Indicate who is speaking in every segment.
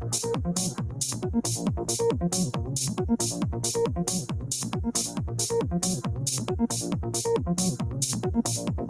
Speaker 1: Thank you.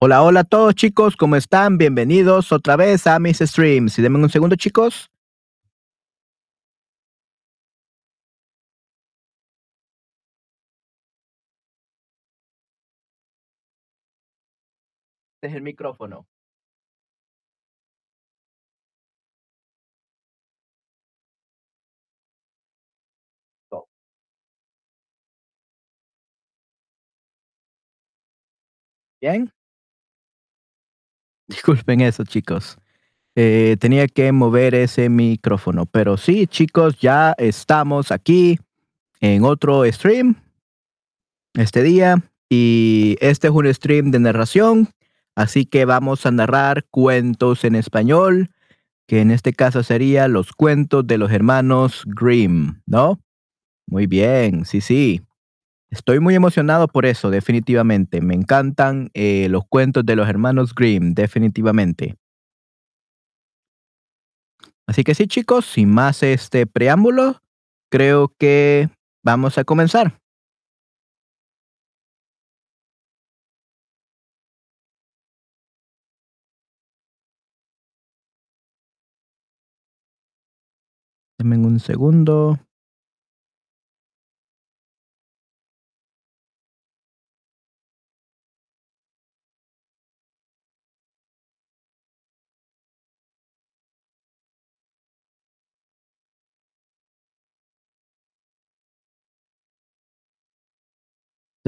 Speaker 1: Hola, hola a todos chicos, ¿cómo están? Bienvenidos otra vez a mis streams. Y denme un segundo chicos. Este es el micrófono. Bien. Disculpen eso, chicos. Eh, tenía que mover ese micrófono. Pero sí, chicos, ya estamos aquí en otro stream este día. Y este es un stream de narración. Así que vamos a narrar cuentos en español, que en este caso sería los cuentos de los hermanos Grimm, ¿no? Muy bien, sí, sí. Estoy muy emocionado por eso, definitivamente. Me encantan eh, los cuentos de los hermanos Grimm, definitivamente. Así que sí, chicos, sin más este preámbulo, creo que vamos a comenzar. Denme un segundo.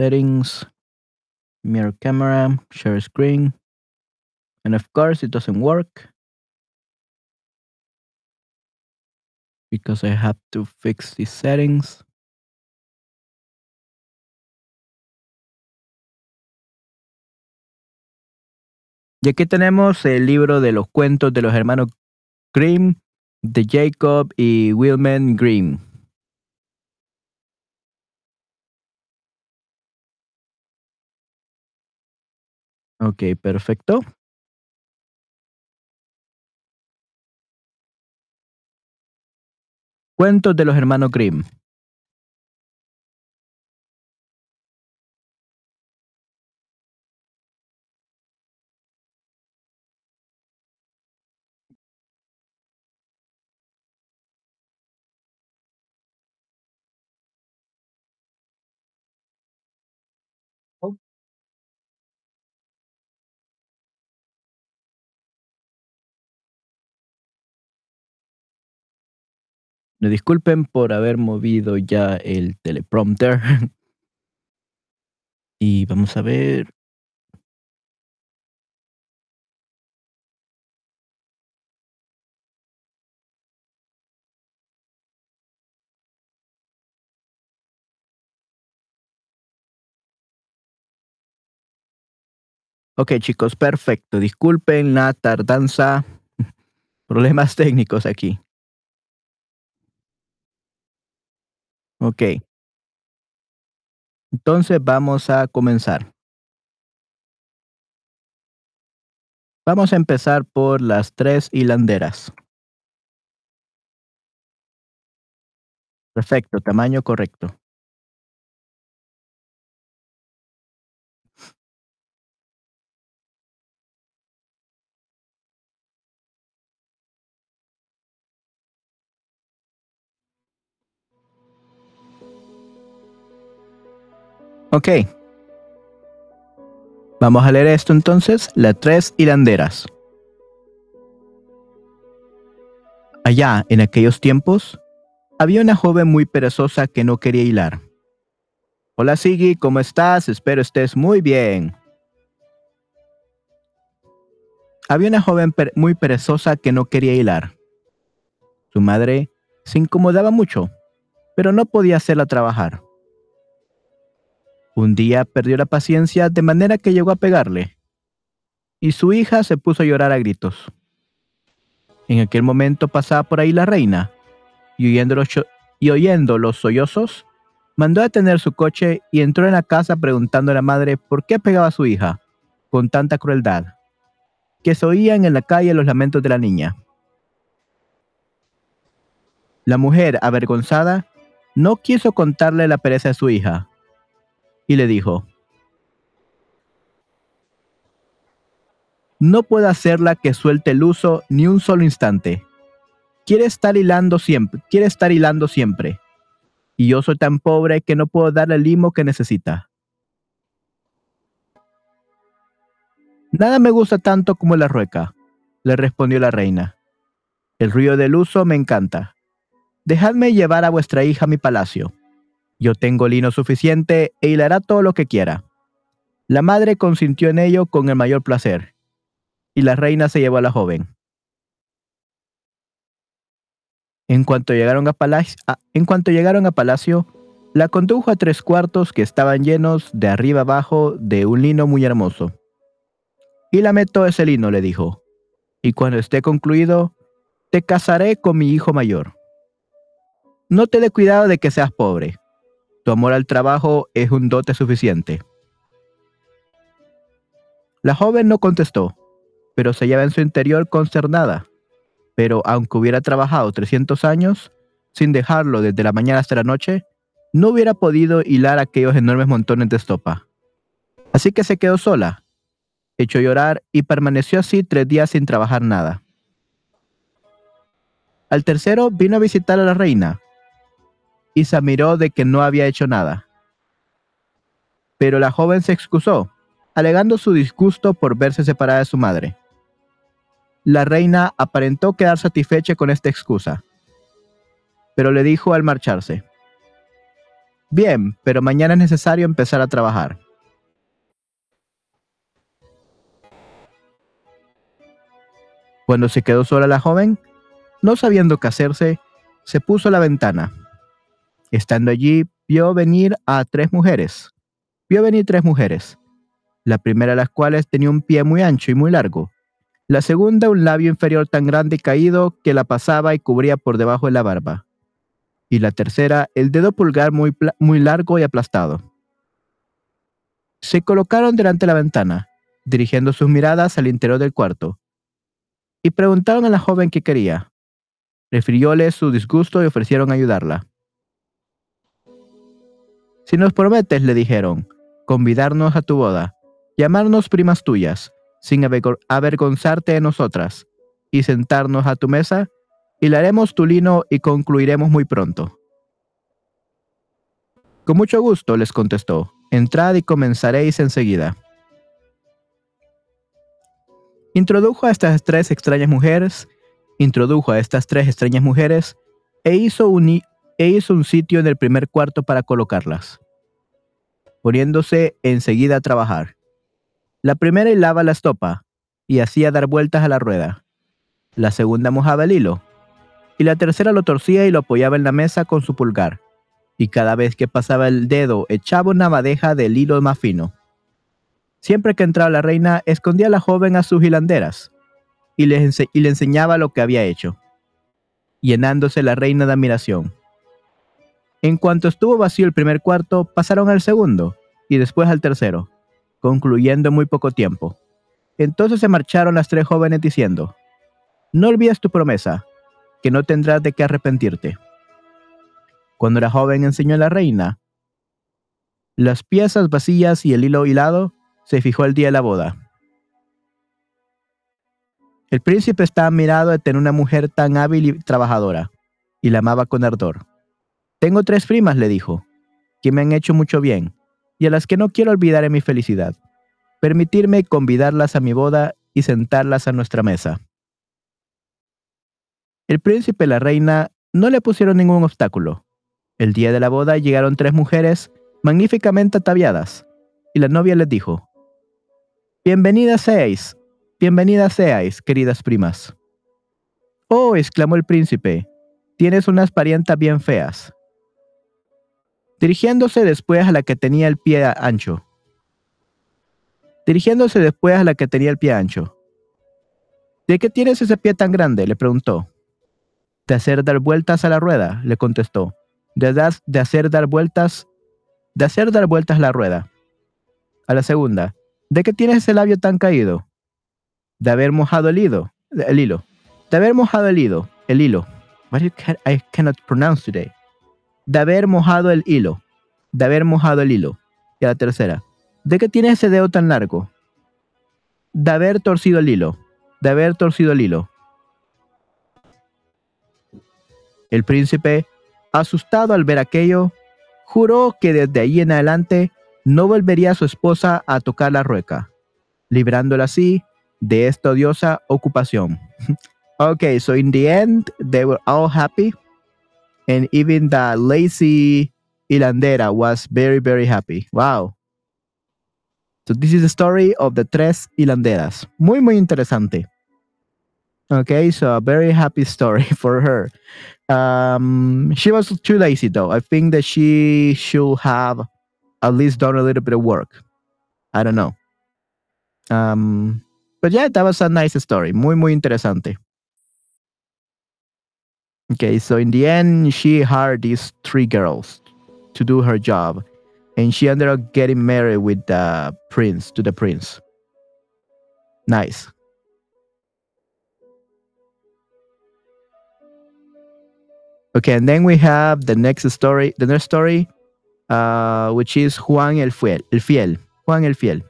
Speaker 1: Settings, mirror camera, share screen. And of course, it doesn't work because I have to fix these settings. Y aquí tenemos el libro de los cuentos de los hermanos Grimm, de Jacob y Wilman Grimm. Ok, perfecto. Cuentos de los hermanos Grimm. Me disculpen por haber movido ya el teleprompter. y vamos a ver. Ok, chicos, perfecto. Disculpen la tardanza. Problemas técnicos aquí. Ok. Entonces vamos a comenzar. Vamos a empezar por las tres hilanderas. Perfecto, tamaño correcto. Ok. Vamos a leer esto entonces, las tres hilanderas. Allá, en aquellos tiempos, había una joven muy perezosa que no quería hilar. Hola Siggy, ¿cómo estás? Espero estés muy bien. Había una joven muy perezosa que no quería hilar. Su madre se incomodaba mucho, pero no podía hacerla trabajar. Un día perdió la paciencia de manera que llegó a pegarle, y su hija se puso a llorar a gritos. En aquel momento pasaba por ahí la reina, y oyendo los, y oyendo los sollozos, Mandó a detener su coche y entró en la casa preguntando a la madre por qué pegaba a su hija con tanta crueldad, que se oían en la calle los lamentos de la niña. La mujer, avergonzada, no quiso contarle la pereza de su hija y le dijo, No puedo hacerla que suelte el uso ni un solo instante. Quiere estar hilando siempre, quiere estar hilando siempre. Y yo soy tan pobre que no puedo darle el limo que necesita. Nada me gusta tanto como la rueca, le respondió la reina. El ruido del uso me encanta. Dejadme llevar a vuestra hija a mi palacio. Yo tengo lino suficiente e hilará todo lo que quiera. La madre consintió en ello con el mayor placer, y la reina se llevó a la joven. En cuanto llegaron a, palacio, en cuanto llegaron a palacio, la condujo a tres cuartos que estaban llenos de arriba abajo de un lino muy hermoso. Y la todo ese lino, le dijo, y cuando esté concluido, te casaré con mi hijo mayor. No te dé cuidado de que seas pobre. Tu amor al trabajo es un dote suficiente. La joven no contestó, pero se hallaba en su interior consternada. Pero aunque hubiera trabajado 300 años, sin dejarlo desde la mañana hasta la noche, no hubiera podido hilar aquellos enormes montones de estopa. Así que se quedó sola, echó llorar y permaneció así tres días sin trabajar nada. Al tercero vino a visitar a la reina y se de que no había hecho nada. Pero la joven se excusó, alegando su disgusto por verse separada de su madre. La reina aparentó quedar satisfecha con esta excusa, pero le dijo al marcharse, Bien, pero mañana es necesario empezar a trabajar. Cuando se quedó sola la joven, no sabiendo qué hacerse, se puso a la ventana. Estando allí, vio venir a tres mujeres. Vio venir tres mujeres, la primera de las cuales tenía un pie muy ancho y muy largo, la segunda un labio inferior tan grande y caído que la pasaba y cubría por debajo de la barba. Y la tercera el dedo pulgar muy, largo y aplastado. Se colocaron delante de la ventana, dirigiendo sus miradas al interior del cuarto, y preguntaron a la joven qué quería. Refirióle su disgusto y ofrecieron ayudarla. Si nos prometes, le dijeron, convidarnos a tu boda, llamarnos primas tuyas, sin avergonzarte de nosotras, y sentarnos a tu mesa, y haremos tu lino y concluiremos muy pronto. Con mucho gusto, les contestó, entrad y comenzaréis enseguida. Introdujo a estas tres extrañas mujeres, introdujo a estas tres extrañas mujeres, e hizo un, e hizo un sitio en el primer cuarto para colocarlas, poniéndose enseguida a trabajar. La primera hilaba la estopa y hacía dar vueltas a la rueda. La segunda mojaba el hilo. Y la tercera lo torcía y lo apoyaba en la mesa con su pulgar. Y cada vez que pasaba el dedo echaba una madeja del hilo más fino. Siempre que entraba la reina, escondía a la joven a sus hilanderas y le, y le enseñaba lo que había hecho, llenándose la reina de admiración. En cuanto estuvo vacío el primer cuarto, pasaron al segundo y después al tercero concluyendo en muy poco tiempo. Entonces se marcharon las tres jóvenes diciendo, No olvides tu promesa, que no tendrás de qué arrepentirte. Cuando la joven enseñó a la reina las piezas vacías y el hilo hilado, se fijó el día de la boda. El príncipe estaba admirado de tener una mujer tan hábil y trabajadora, y la amaba con ardor. Tengo tres primas, le dijo, que me han hecho mucho bien, y a las que no quiero olvidar en mi felicidad. Permitirme convidarlas a mi boda y sentarlas a nuestra mesa. El príncipe y la reina no le pusieron ningún obstáculo. El día de la boda llegaron tres mujeres magníficamente ataviadas, y la novia les dijo, Bienvenidas seáis, bienvenidas seáis, queridas primas. Oh, exclamó el príncipe, tienes unas parientas bien feas dirigiéndose después a la que tenía el pie ancho. Dirigiéndose después a la que tenía el pie ancho. ¿De qué tienes ese pie tan grande? le preguntó. De hacer dar vueltas a la rueda, le contestó. De, de hacer dar vueltas de hacer dar vueltas la rueda. A la segunda, ¿de qué tienes ese labio tan caído? De haber mojado el hilo, el hilo. De haber mojado el hilo, el hilo. What I cannot pronounce today. De haber mojado el hilo. De haber mojado el hilo. Y la tercera, ¿de qué tienes ese dedo tan largo? De haber torcido el hilo. De haber torcido el hilo. El príncipe, asustado al ver aquello, juró que desde ahí en adelante no volvería a su esposa a tocar la rueca, librándola así de esta odiosa ocupación. okay, so in the end, they were all happy, and even the lazy hilandera was very, very happy. Wow. So this is the story of the tres hilanderas. Muy, muy interesante. Okay, so a very happy story for her. Um, she was too lazy though. I think that she should have at least done a little bit of work. I don't know. Um, but yeah, that was a nice story. Muy, muy interesante. Okay, so in the end, she hired these three girls to do her job, and she ended up getting married with the prince, to the prince. Nice. Okay, and then we have the next story, the next story, uh, which is Juan el Fiel, el Fiel, Juan el Fiel.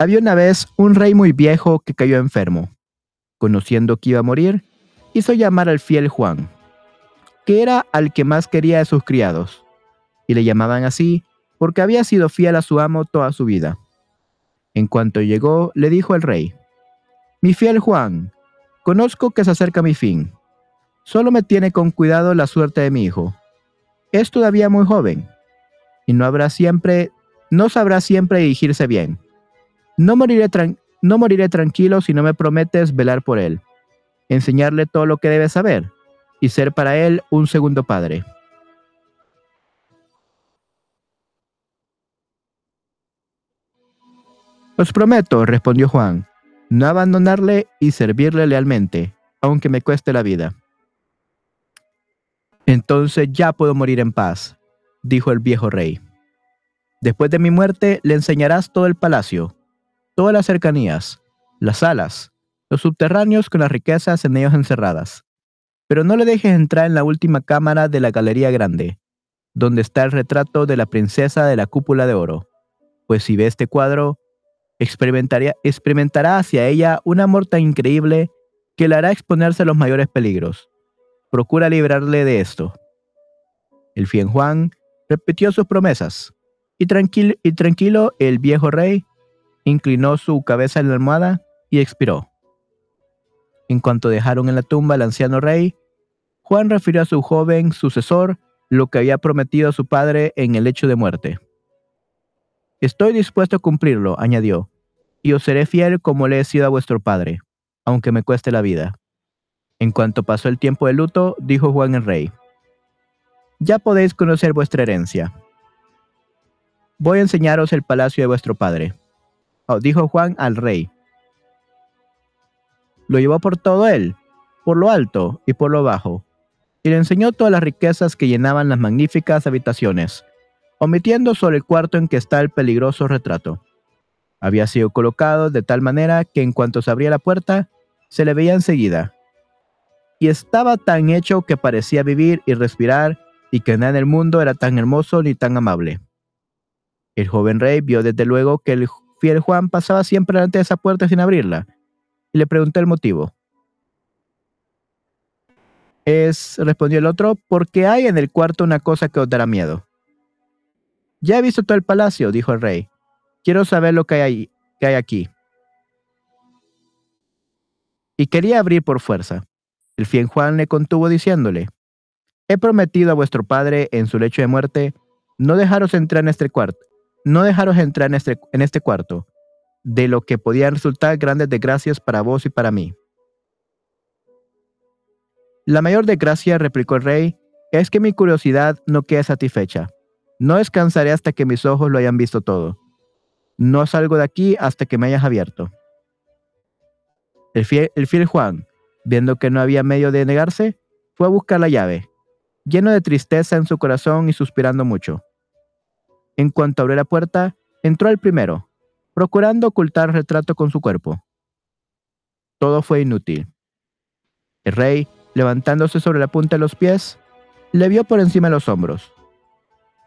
Speaker 1: Había una vez un rey muy viejo que cayó enfermo. Conociendo que iba a morir, hizo llamar al fiel Juan, que era al que más quería de sus criados, y le llamaban así porque había sido fiel a su amo toda su vida. En cuanto llegó, le dijo el rey, Mi fiel Juan, conozco que se acerca mi fin. Solo me tiene con cuidado la suerte de mi hijo. Es todavía muy joven, y no habrá siempre, no sabrá siempre dirigirse bien. No moriré, no moriré tranquilo si no me prometes velar por él, enseñarle todo lo que debe saber y ser para él un segundo padre. Os prometo, respondió Juan, no abandonarle y servirle lealmente, aunque me cueste la vida. Entonces ya puedo morir en paz, dijo el viejo rey. Después de mi muerte le enseñarás todo el palacio, todas las cercanías, las salas, los subterráneos con las riquezas en ellos encerradas pero no le dejes entrar en la última cámara de la Galería Grande, donde está el retrato de la princesa de la cúpula de oro, pues si ve este cuadro, experimentará hacia ella un amor tan increíble que le hará exponerse a los mayores peligros. Procura librarle de esto. El fiel Juan repitió sus promesas, y y tranquilo el viejo rey inclinó su cabeza en la almohada y expiró. En cuanto dejaron en la tumba al anciano rey, Juan refirió a su joven sucesor lo que había prometido a su padre en el hecho de muerte. Estoy dispuesto a cumplirlo, añadió, y os seré fiel como le he sido a vuestro padre, aunque me cueste la vida. En cuanto pasó el tiempo de luto, dijo Juan el rey, ya podéis conocer vuestra herencia. Voy a enseñaros el palacio de vuestro padre. Oh, dijo Juan al rey. Lo llevó por todo él, por lo alto y por lo bajo, y le enseñó todas las riquezas que llenaban las magníficas habitaciones, omitiendo solo el cuarto en que está el peligroso retrato. Había sido colocado de tal manera que en cuanto se abría la puerta, se le veía enseguida. Y estaba tan hecho que parecía vivir y respirar, y que nada en el mundo era tan hermoso ni tan amable. El joven rey vio desde luego que el fiel Juan pasaba siempre delante de esa puerta sin abrirla, y le preguntó el motivo. Es, respondió el otro, porque hay en el cuarto una cosa que os dará miedo. Ya he visto todo el palacio, dijo el rey. Quiero saber lo que hay, que hay aquí. Y quería abrir por fuerza. El fiel Juan le contuvo diciéndole, He prometido a vuestro padre en su lecho de muerte no dejaros entrar en este cuarto, no dejaros entrar en este, en este cuarto, de lo que podían resultar grandes desgracias para vos y para mí. La mayor desgracia, replicó el rey, es que mi curiosidad no queda satisfecha. No descansaré hasta que mis ojos lo hayan visto todo. No salgo de aquí hasta que me hayas abierto. El fiel, el fiel Juan, viendo que no había medio de negarse, fue a buscar la llave, lleno de tristeza en su corazón y suspirando mucho. En cuanto abrió la puerta, entró el primero, procurando ocultar el retrato con su cuerpo. Todo fue inútil. El rey, levantándose sobre la punta de los pies, le vio por encima de los hombros.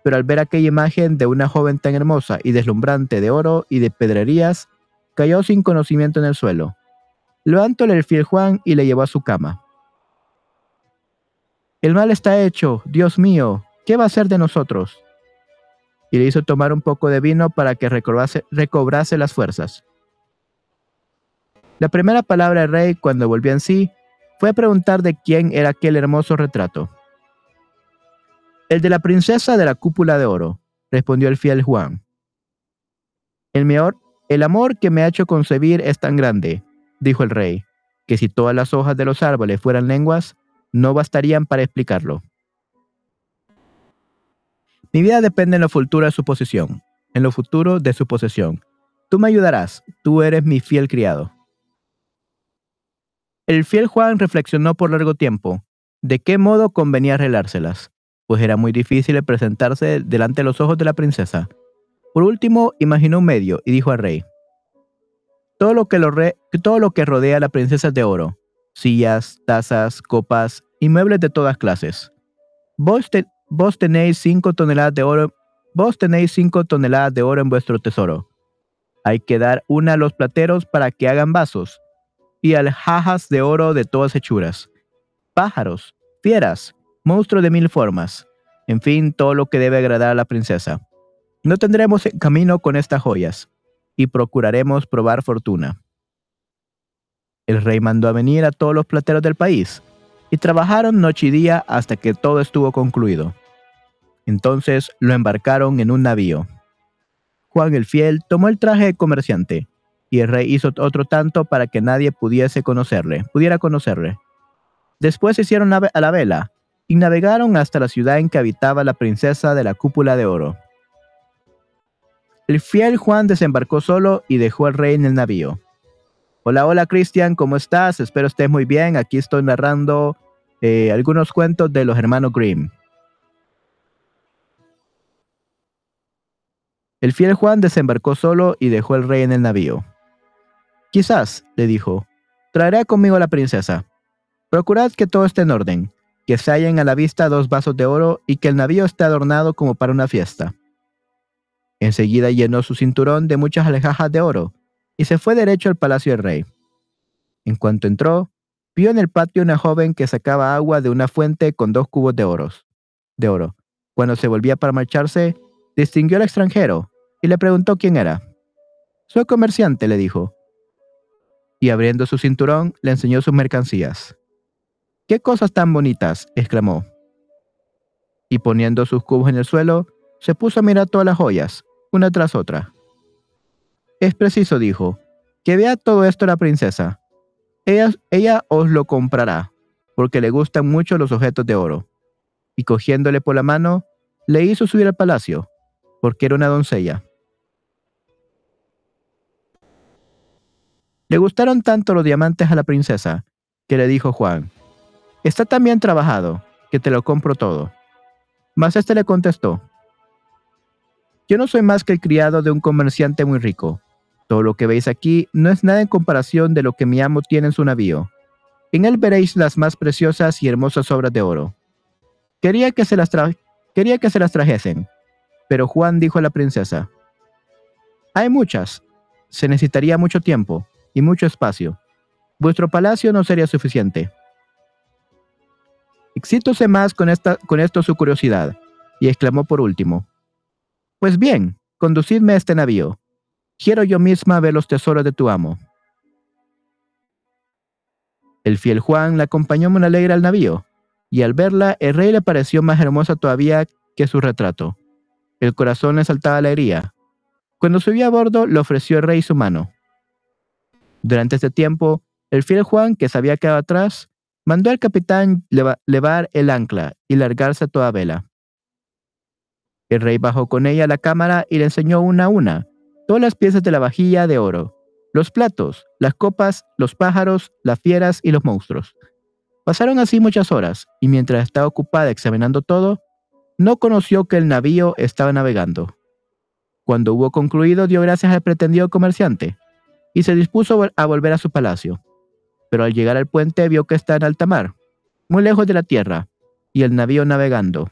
Speaker 1: Pero al ver aquella imagen de una joven tan hermosa y deslumbrante de oro y de pedrerías, cayó sin conocimiento en el suelo. Levantóle el fiel Juan y le llevó a su cama. El mal está hecho, Dios mío, ¿qué va a ser de nosotros? Y le hizo tomar un poco de vino para que recobrase, las fuerzas. La primera palabra del rey, cuando volvió en sí, fue preguntar de quién era aquel hermoso retrato. El de la princesa de la cúpula de oro, respondió el fiel Juan. El, mejor, el amor que me ha hecho concebir es tan grande, dijo el rey, que si todas las hojas de los árboles fueran lenguas, no bastarían para explicarlo. Mi vida depende en lo futuro de su posesión, en lo futuro de su posesión. Tú me ayudarás, tú eres mi fiel criado. El fiel Juan reflexionó por largo tiempo de qué modo convenía arreglárselas, pues era muy difícil presentarse delante de los ojos de la princesa. Por último, imaginó un medio y dijo al rey, todo lo que, todo lo que rodea a la princesa de oro, sillas, tazas, copas y muebles de todas clases. Vos, vos tenéis cinco toneladas de oro, vos tenéis toneladas de oro en vuestro tesoro. Hay que dar una a los plateros para que hagan vasos, y alhajas de oro de todas hechuras, pájaros, fieras, monstruos de mil formas, en fin, todo lo que debe agradar a la princesa. No tendremos camino con estas joyas, y procuraremos probar fortuna. El rey mandó a venir a todos los plateros del país, y trabajaron noche y día hasta que todo estuvo concluido. Entonces lo embarcaron en un navío. Juan el Fiel tomó el traje de comerciante, y el rey hizo otro tanto para que nadie pudiese conocerle, pudiera conocerle. Después se hicieron a la vela, y navegaron hasta la ciudad en que habitaba la princesa de la cúpula de oro. El fiel Juan desembarcó solo y dejó al rey en el navío. Hola, hola Cristian, ¿cómo estás? Espero estés muy bien. Aquí estoy narrando eh, algunos cuentos de los hermanos Grimm. El fiel Juan desembarcó solo y dejó al rey en el navío. Quizás, le dijo, traeré conmigo a la princesa. Procurad que todo esté en orden, que se hallen a la vista dos vasos de oro y que el navío esté adornado como para una fiesta. Enseguida llenó su cinturón de muchas alejajas de oro y se fue derecho al palacio del rey. En cuanto entró, vio en el patio una joven que sacaba agua de una fuente con dos cubos de, oros, de oro. Cuando se volvía para marcharse, distinguió al extranjero y le preguntó quién era. Soy comerciante, le dijo. Y abriendo su cinturón, le enseñó sus mercancías. ¡Qué cosas tan bonitas! exclamó. Y poniendo sus cubos en el suelo, se puso a mirar todas las joyas, una tras otra. Es preciso, dijo, que vea todo esto la princesa. Ella, ella os lo comprará, porque le gustan mucho los objetos de oro. Y cogiéndole por la mano, le hizo subir al palacio, porque era una doncella. Le gustaron tanto los diamantes a la princesa, que le dijo Juan, Está tan bien trabajado, que te lo compro todo. Mas éste le contestó, yo no soy más que el criado de un comerciante muy rico. Todo lo que veis aquí no es nada en comparación de lo que mi amo tiene en su navío. En él veréis las más preciosas y hermosas obras de oro. Quería que se las, quería que se las trajesen, pero Juan dijo a la princesa, Hay muchas, se necesitaría mucho tiempo y mucho espacio. Vuestro palacio no sería suficiente. Excítose más con, esta, con esto su curiosidad, y exclamó por último, pues bien, conducidme a este navío. Quiero yo misma ver los tesoros de tu amo. El fiel Juan la acompañó muy alegre al navío, y al verla el rey le pareció más hermosa todavía que su retrato. El corazón le saltaba alegría. Cuando subió a bordo, le ofreció el rey su mano. Durante este tiempo, el fiel Juan, que se había quedado atrás, mandó al capitán levar el ancla y largarse a toda vela. El rey bajó con ella a la cámara y le enseñó una a una todas las piezas de la vajilla de oro, los platos, las copas, los pájaros, las fieras y los monstruos. Pasaron así muchas horas, y mientras estaba ocupada examinando todo, no conoció que el navío estaba navegando. Cuando hubo concluido, dio gracias al pretendido comerciante, y se dispuso a volver a su palacio. Pero al llegar al puente vio que está en alta mar, muy lejos de la tierra, y el navío navegando.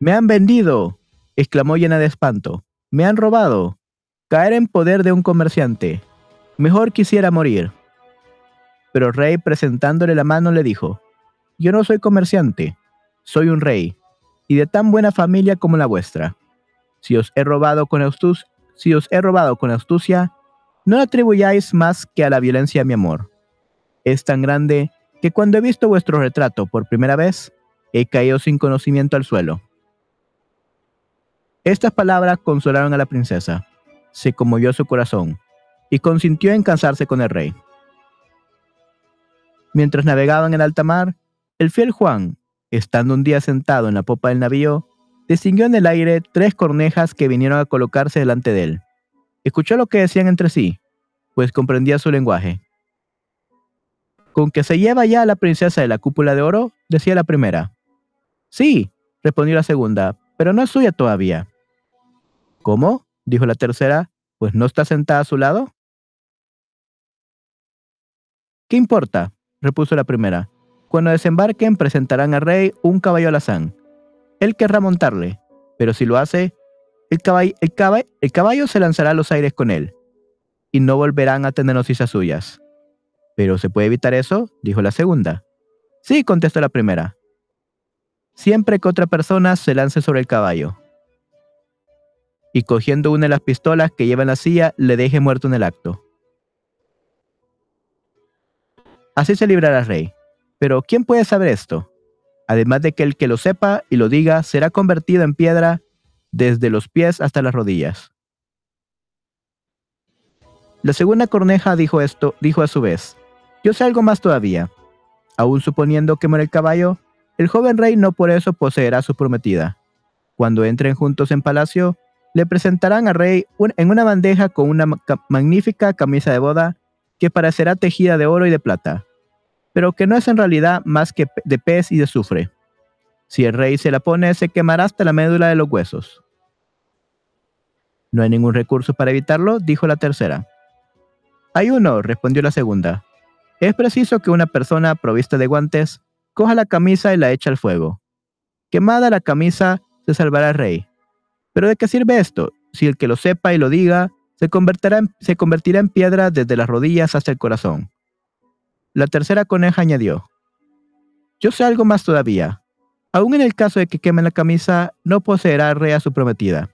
Speaker 1: Me han vendido, exclamó llena de espanto. Me han robado. Caer en poder de un comerciante. Mejor quisiera morir. Pero el rey, presentándole la mano, le dijo, Yo no soy comerciante, soy un rey, y de tan buena familia como la vuestra. Si os he robado con astucia, si os he robado con astucia, no atribuyáis más que a la violencia mi amor. Es tan grande que cuando he visto vuestro retrato por primera vez, he caído sin conocimiento al suelo. Estas palabras consolaron a la princesa. Se conmovió su corazón y consintió en casarse con el rey. Mientras navegaban en alta mar, el fiel Juan, estando un día sentado en la popa del navío, distinguió en el aire tres cornejas que vinieron a colocarse delante de él. Escuchó lo que decían entre sí, pues comprendía su lenguaje. ¿Con que se lleva ya la princesa de la cúpula de oro? decía la primera. Sí, respondió la segunda, pero no es suya todavía. ¿Cómo? dijo la tercera, pues no está sentada a su lado. ¿Qué importa? repuso la primera. Cuando desembarquen presentarán al rey un caballo alazán. Él querrá montarle, pero si lo hace, el caballo, el, caballo, se lanzará a los aires con él, y no volverán a tener noticias suyas. ¿Pero se puede evitar eso? dijo la segunda. Sí, contestó la primera. Siempre que otra persona se lance sobre el caballo, y cogiendo una de las pistolas que lleva en la silla, le deje muerto en el acto. Así se librará el rey. Pero ¿quién puede saber esto? Además de que el que lo sepa y lo diga será convertido en piedra desde los pies hasta las rodillas. La segunda corneja dijo esto, dijo a su vez, yo sé algo más todavía. Aún suponiendo que muere el caballo, el joven rey no por eso poseerá su prometida. Cuando entren juntos en palacio, le presentarán al rey en una bandeja con una magnífica camisa de boda que parecerá tejida de oro y de plata, pero que no es en realidad más que de pez y de azufre. Si el rey se la pone, se quemará hasta la médula de los huesos. ¿No hay ningún recurso para evitarlo? dijo la tercera. Hay uno, respondió la segunda. Es preciso que una persona provista de guantes coja la camisa y la eche al fuego. Quemada la camisa, se salvará el rey. Pero ¿de qué sirve esto? Si el que lo sepa y lo diga, se convertirá en piedra desde las rodillas hasta el corazón. La tercera coneja añadió, Yo sé algo más todavía. Aún en el caso de que quemen la camisa, no poseerá rey a su prometida.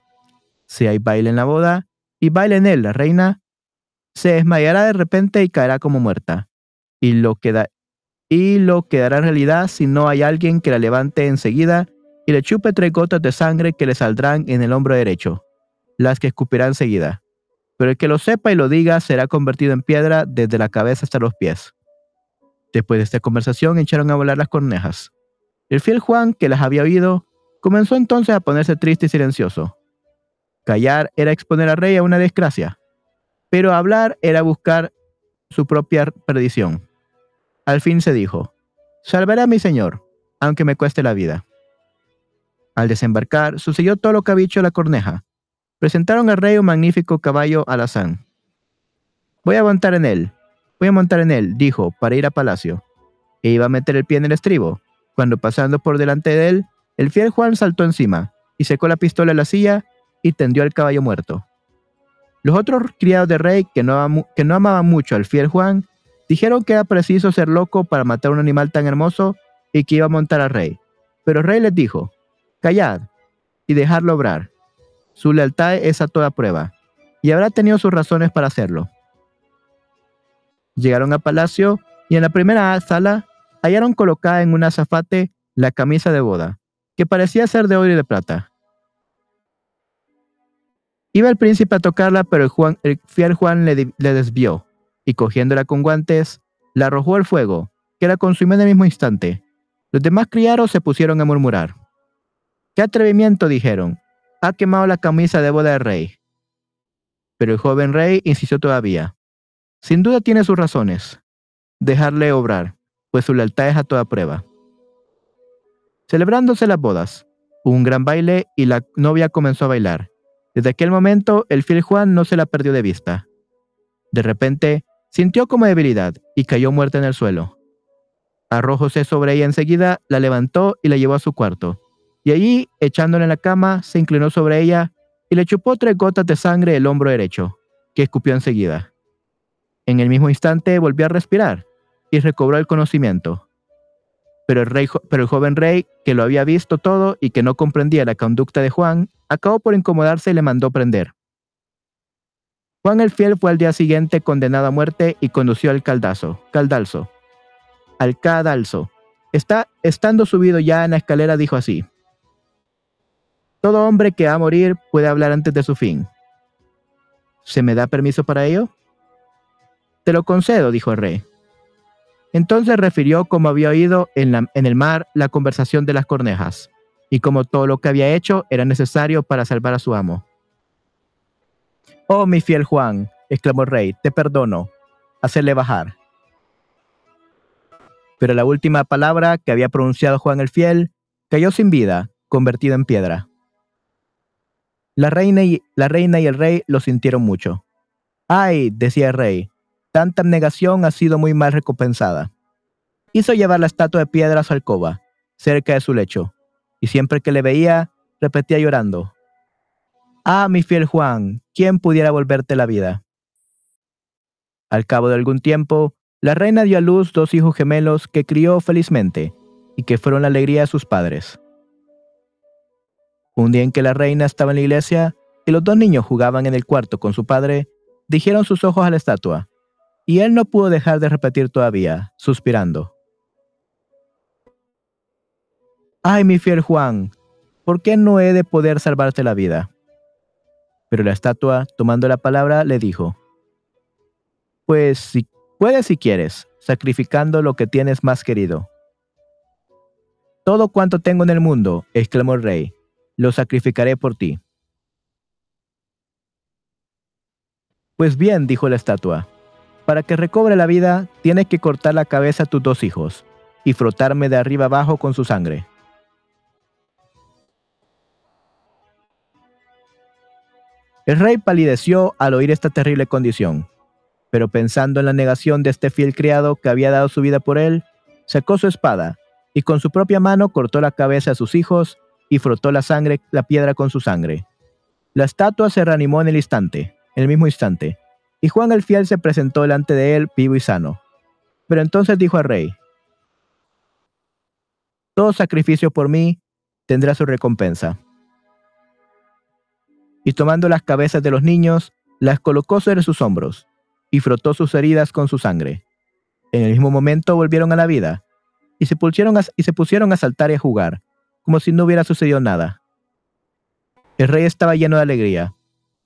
Speaker 1: Si hay baile en la boda, y baile en él la reina, se desmayará de repente y caerá como muerta. Y lo, queda, y lo quedará en realidad si no hay alguien que la levante enseguida y le chupe tres gotas de sangre que le saldrán en el hombro derecho, las que escupirá enseguida. Pero el que lo sepa y lo diga será convertido en piedra desde la cabeza hasta los pies. Después de esta conversación echaron a volar las cornejas. El fiel Juan, que las había oído, comenzó entonces a ponerse triste y silencioso. Callar era exponer al rey a una desgracia, pero hablar era buscar su propia perdición. Al fin se dijo, salvaré a mi señor, aunque me cueste la vida. Al desembarcar, sucedió todo lo que había dicho la corneja. Presentaron al rey un magnífico caballo alazán. Voy a montar en él, voy a montar en él, dijo, para ir a palacio. E iba a meter el pie en el estribo, cuando pasando por delante de él, el fiel Juan saltó encima, y secó la pistola en la silla, y tendió al caballo muerto. Los otros criados del rey, que no, que no amaban mucho al fiel Juan, dijeron que era preciso ser loco para matar un animal tan hermoso y que iba a montar al rey. Pero el rey les dijo, Callad y dejadlo obrar. Su lealtad es a toda prueba, y habrá tenido sus razones para hacerlo. Llegaron al palacio y en la primera sala hallaron colocada en un azafate la camisa de boda, que parecía ser de oro y de plata. Iba el príncipe a tocarla, pero el, el fiel Juan le, le desvió, y cogiéndola con guantes, la arrojó al fuego, que la consumió en el mismo instante. Los demás criados se pusieron a murmurar. ¡Qué atrevimiento! dijeron. Ha quemado la camisa de boda del rey. Pero el joven rey insistió todavía. Sin duda tiene sus razones. Dejarle obrar, pues su lealtad es a toda prueba. Celebrándose las bodas, hubo un gran baile y la novia comenzó a bailar. Desde aquel momento, el fiel Juan no se la perdió de vista. De repente, sintió como debilidad y cayó muerta en el suelo. Arrojóse sobre ella enseguida, la levantó y la llevó a su cuarto. Y allí, echándola en la cama, se inclinó sobre ella y le chupó tres gotas de sangre del hombro derecho, que escupió enseguida. En el mismo instante volvió a respirar y recobró el conocimiento. Pero el, joven rey, que lo había visto todo y que no comprendía la conducta de Juan, acabó por incomodarse y le mandó prender. Juan el Fiel fue al día siguiente condenado a muerte y condució al caldazo, caldalzo. Al cadalso. Está, estando subido ya en la escalera, dijo así. Todo hombre que va a morir puede hablar antes de su fin. ¿Se me da permiso para ello? Te lo concedo, dijo el rey. Entonces refirió cómo había oído en, el mar la conversación de las cornejas, y cómo todo lo que había hecho era necesario para salvar a su amo. Oh, mi fiel Juan, exclamó el rey, te perdono. Hacerle bajar. Pero la última palabra que había pronunciado Juan el fiel cayó sin vida, convertido en piedra. La reina, y, la reina y el rey lo sintieron mucho. Ay, decía el rey, tanta abnegación ha sido muy mal recompensada. Hizo llevar la estatua de piedra a su alcoba, cerca de su lecho, y siempre que le veía, repetía llorando. Ah, mi fiel Juan, ¿quién pudiera volverte la vida? Al cabo de algún tiempo, la reina dio a luz dos hijos gemelos que crió felizmente y que fueron la alegría de sus padres. Un día en que la reina estaba en la iglesia y los dos niños jugaban en el cuarto con su padre, dijeron sus ojos a la estatua, y él no pudo dejar de repetir todavía, suspirando. Ay, mi fiel Juan, ¿por qué no he de poder salvarte la vida? Pero la estatua, tomando la palabra, le dijo, Pues si puedes si quieres, sacrificando lo que tienes más querido. Todo cuanto tengo en el mundo, exclamó el rey, lo sacrificaré por ti. Pues bien, dijo la estatua, para que recobre la vida, tienes que cortar la cabeza a tus dos hijos y frotarme de arriba abajo con su sangre. El rey palideció al oír esta terrible condición, pero pensando en la negación de este fiel criado que había dado su vida por él, sacó su espada y con su propia mano cortó la cabeza a sus hijos y frotó la sangre, la piedra con su sangre. La estatua se reanimó en el instante, en el mismo instante, y Juan el fiel se presentó delante de él vivo y sano. Pero entonces dijo al rey, Todo sacrificio por mí tendrá su recompensa. Y tomando las cabezas de los niños, las colocó sobre sus hombros, y frotó sus heridas con su sangre. En el mismo momento volvieron a la vida, y se, pusieron a, y se pusieron a saltar y a jugar, como si no hubiera sucedido nada. El rey estaba lleno de alegría.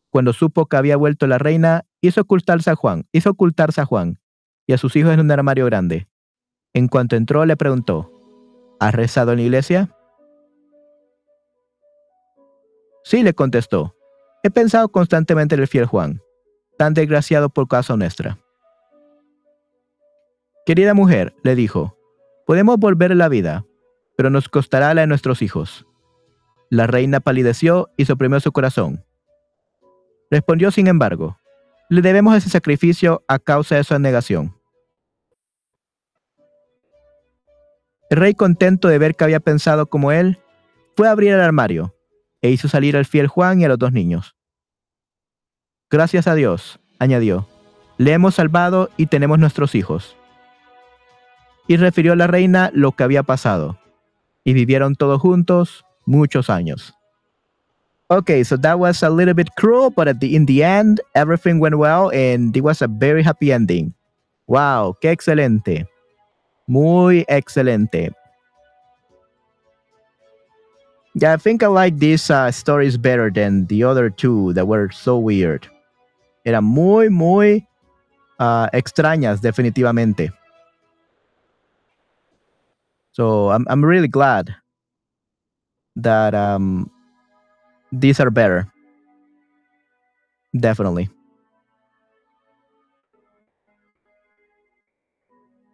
Speaker 1: Cuando supo que había vuelto la reina, hizo ocultarse a Juan, hizo a Juan y a sus hijos en un armario grande. En cuanto entró, le preguntó, ¿Has rezado en la iglesia? Sí, le contestó. He pensado constantemente en el fiel Juan, tan desgraciado por causa nuestra. Querida mujer, le dijo, podemos volver la vida, pero nos costará la de nuestros hijos. La reina palideció y suprimió su corazón. Respondió, sin embargo, le debemos ese sacrificio a causa de su negación. El rey, contento de ver que había pensado como él, fue a abrir el armario e hizo salir al fiel Juan y a los dos niños. Gracias a Dios, añadió, le hemos salvado y tenemos nuestros hijos. Y refirió a la reina lo que había pasado y vivieron todos juntos muchos años. Okay, so that was a little bit cruel, but at the in the end, everything went well and it was a very happy ending. Wow, qué excelente. Muy excelente. Yeah, I think I like these uh, stories better than the other two that were so weird. Eran muy, muy uh, extrañas, definitivamente. So I'm I'm really glad that um these are better. Definitely.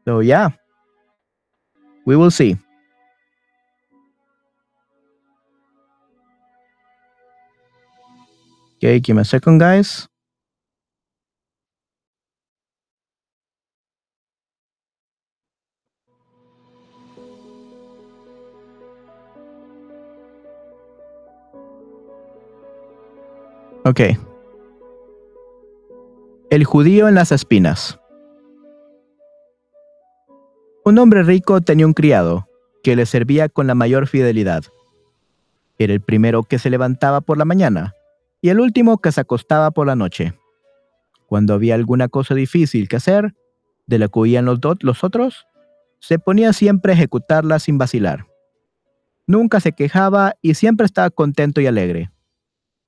Speaker 1: So yeah. We will see. Okay, give me a second, guys. Ok. El judío en las espinas. Un hombre rico tenía un criado que le servía con la mayor fidelidad. Era el primero que se levantaba por la mañana y el último que se acostaba por la noche. Cuando había alguna cosa difícil que hacer, de la que huían los, los otros, se ponía siempre a ejecutarla sin vacilar. Nunca se quejaba y siempre estaba contento y alegre.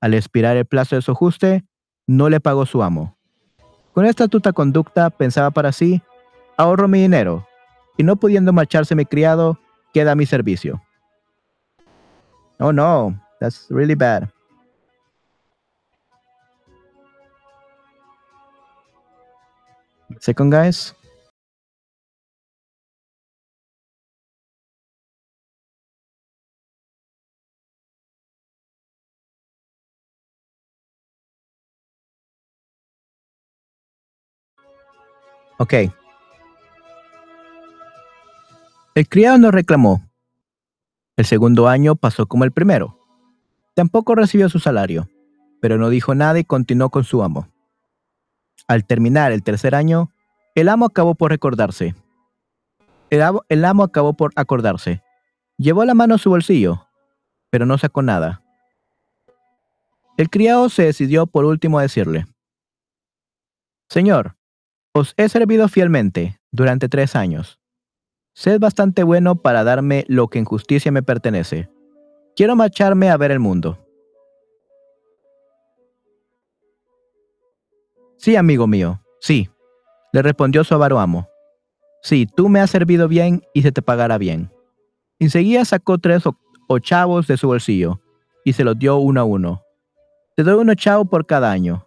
Speaker 1: Al expirar el plazo de su ajuste, no le pagó su amo. Con esta tuta conducta pensaba para sí, ahorro mi dinero, y no pudiendo marcharse mi criado, queda a mi servicio. Oh no, that's really bad. Second, guys. Ok. El criado no reclamó. El segundo año pasó como el primero. Tampoco recibió su salario, pero no dijo nada y continuó con su amo. Al terminar el tercer año, el amo acabó por recordarse. El el amo acabó por acordarse. Llevó la mano a su bolsillo, pero no sacó nada. El criado se decidió por último a decirle, Señor, os he servido fielmente durante tres años. Sed bastante bueno para darme lo que en justicia me pertenece. Quiero marcharme a ver el mundo. Sí, amigo mío, sí, le respondió su avaro amo. Sí, tú me has servido bien y se te pagará bien. Enseguida sacó tres ochavos de su bolsillo y se los dio uno a uno. Te doy un ochavo por cada año.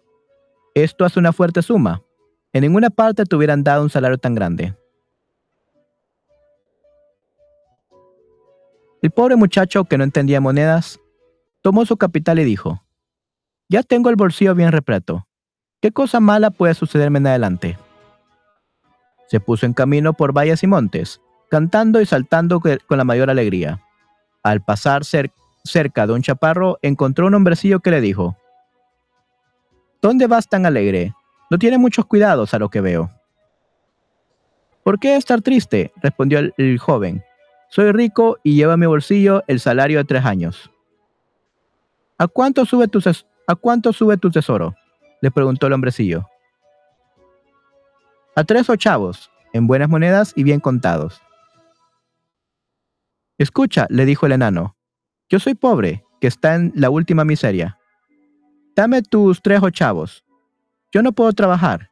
Speaker 1: Esto hace una fuerte suma. En ninguna parte te hubieran dado un salario tan grande. El pobre muchacho, que no entendía monedas, tomó su capital y dijo, Ya tengo el bolsillo bien repleto. ¿Qué cosa mala puede sucederme en adelante? Se puso en camino por valles y montes, cantando y saltando con la mayor alegría. Al pasar cerca de un chaparro, encontró un hombrecillo que le dijo, ¿Dónde vas tan alegre? No tiene muchos cuidados a lo que veo. ¿Por qué estar triste? respondió el, joven. Soy rico y llevo en mi bolsillo el salario de tres años. ¿A cuánto sube tu, a cuánto sube tu tesoro? le preguntó el hombrecillo. A tres ochavos, en buenas monedas y bien contados. Escucha, le dijo el enano, yo soy pobre, que está en la última miseria. Dame tus tres ochavos, yo no puedo trabajar,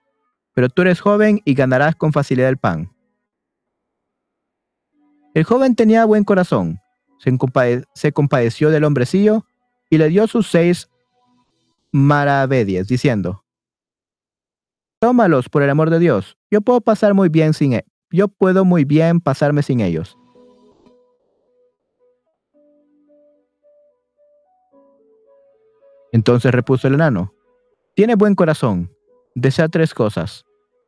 Speaker 1: pero tú eres joven y ganarás con facilidad el pan. El joven tenía buen corazón, se, compadeció del hombrecillo y le dio sus seis maravedíes, diciendo, Tómalos por el amor de Dios, yo puedo pasar muy bien sin e, yo puedo muy bien pasarme sin ellos. Entonces repuso el enano, Tiene buen corazón, Desea tres cosas,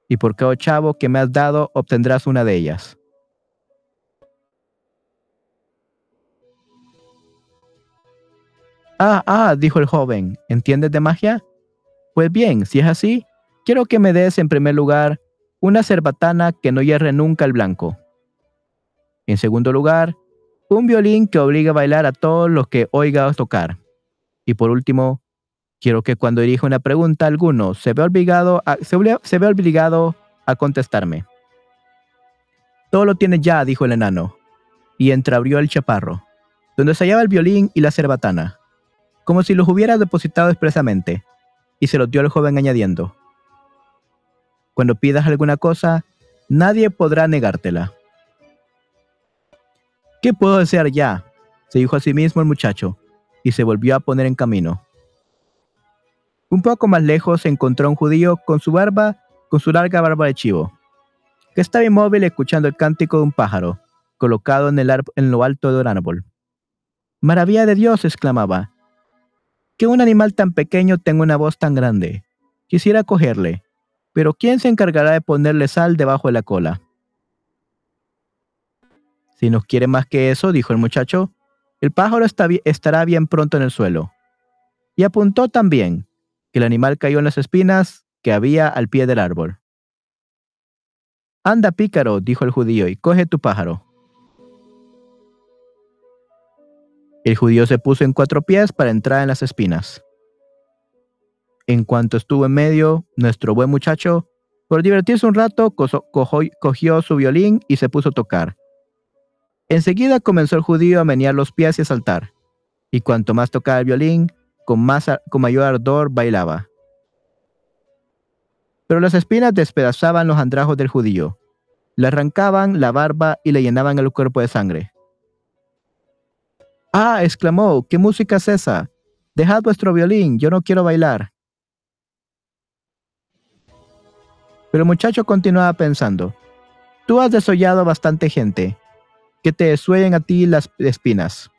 Speaker 1: y por cada chavo que me has dado obtendrás una de ellas. Ah, ah, dijo el joven, ¿entiendes de magia? Pues bien, si es así, quiero que me des en primer lugar una cerbatana que no hierre nunca el blanco. En segundo lugar, un violín que obligue a bailar a todos los que oiga tocar. Y por último, Quiero que cuando dirija una pregunta a alguno se vea obligado a, se, ve obligado a contestarme. Todo lo tiene ya, dijo el enano, y entreabrió el chaparro, donde se hallaba el violín y la cerbatana, como si los hubiera depositado expresamente, y se los dio al joven añadiendo, Cuando pidas alguna cosa, nadie podrá negártela. ¿Qué puedo desear ya? se dijo a sí mismo el muchacho, y se volvió a poner en camino. Un poco más lejos se encontró un judío con su barba, con su larga barba de chivo, que estaba inmóvil escuchando el cántico de un pájaro, colocado en, el en lo alto de un árbol. Maravilla de Dios, exclamaba. Que un animal tan pequeño tenga una voz tan grande. Quisiera cogerle, pero ¿quién se encargará de ponerle sal debajo de la cola? Si nos quiere más que eso, dijo el muchacho, el pájaro estará bien pronto en el suelo. Y apuntó también el animal cayó en las espinas que había al pie del árbol. Anda, pícaro, dijo el judío, y coge tu pájaro. El judío se puso en cuatro pies para entrar en las espinas. En cuanto estuvo en medio, nuestro buen muchacho, por divertirse un rato, cogió su violín y se puso a tocar. Enseguida comenzó el judío a menear los pies y a saltar, y cuanto más tocaba el violín, con, más, con mayor ardor bailaba. Pero las espinas despedazaban los andrajos del judío, le arrancaban la barba y le llenaban el cuerpo de sangre. ¡Ah! exclamó, ¿qué música es esa? Dejad vuestro violín, yo no quiero bailar. Pero el muchacho continuaba pensando, tú has desollado bastante gente, que te desuellen a ti las espinas.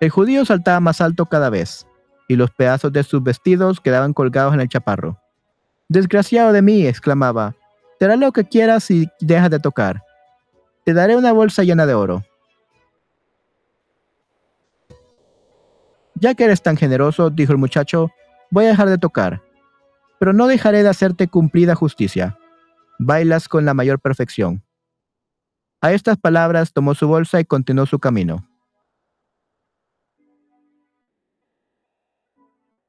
Speaker 1: El judío saltaba más alto cada vez, y los pedazos de sus vestidos quedaban colgados en el chaparro. Desgraciado de mí, exclamaba, te lo que quieras si dejas de tocar. Te daré una bolsa llena de oro. Ya que eres tan generoso, dijo el muchacho, voy a dejar de tocar pero no dejaré de hacerte cumplida justicia. Bailas con la mayor perfección. A estas palabras tomó su bolsa y continuó su camino.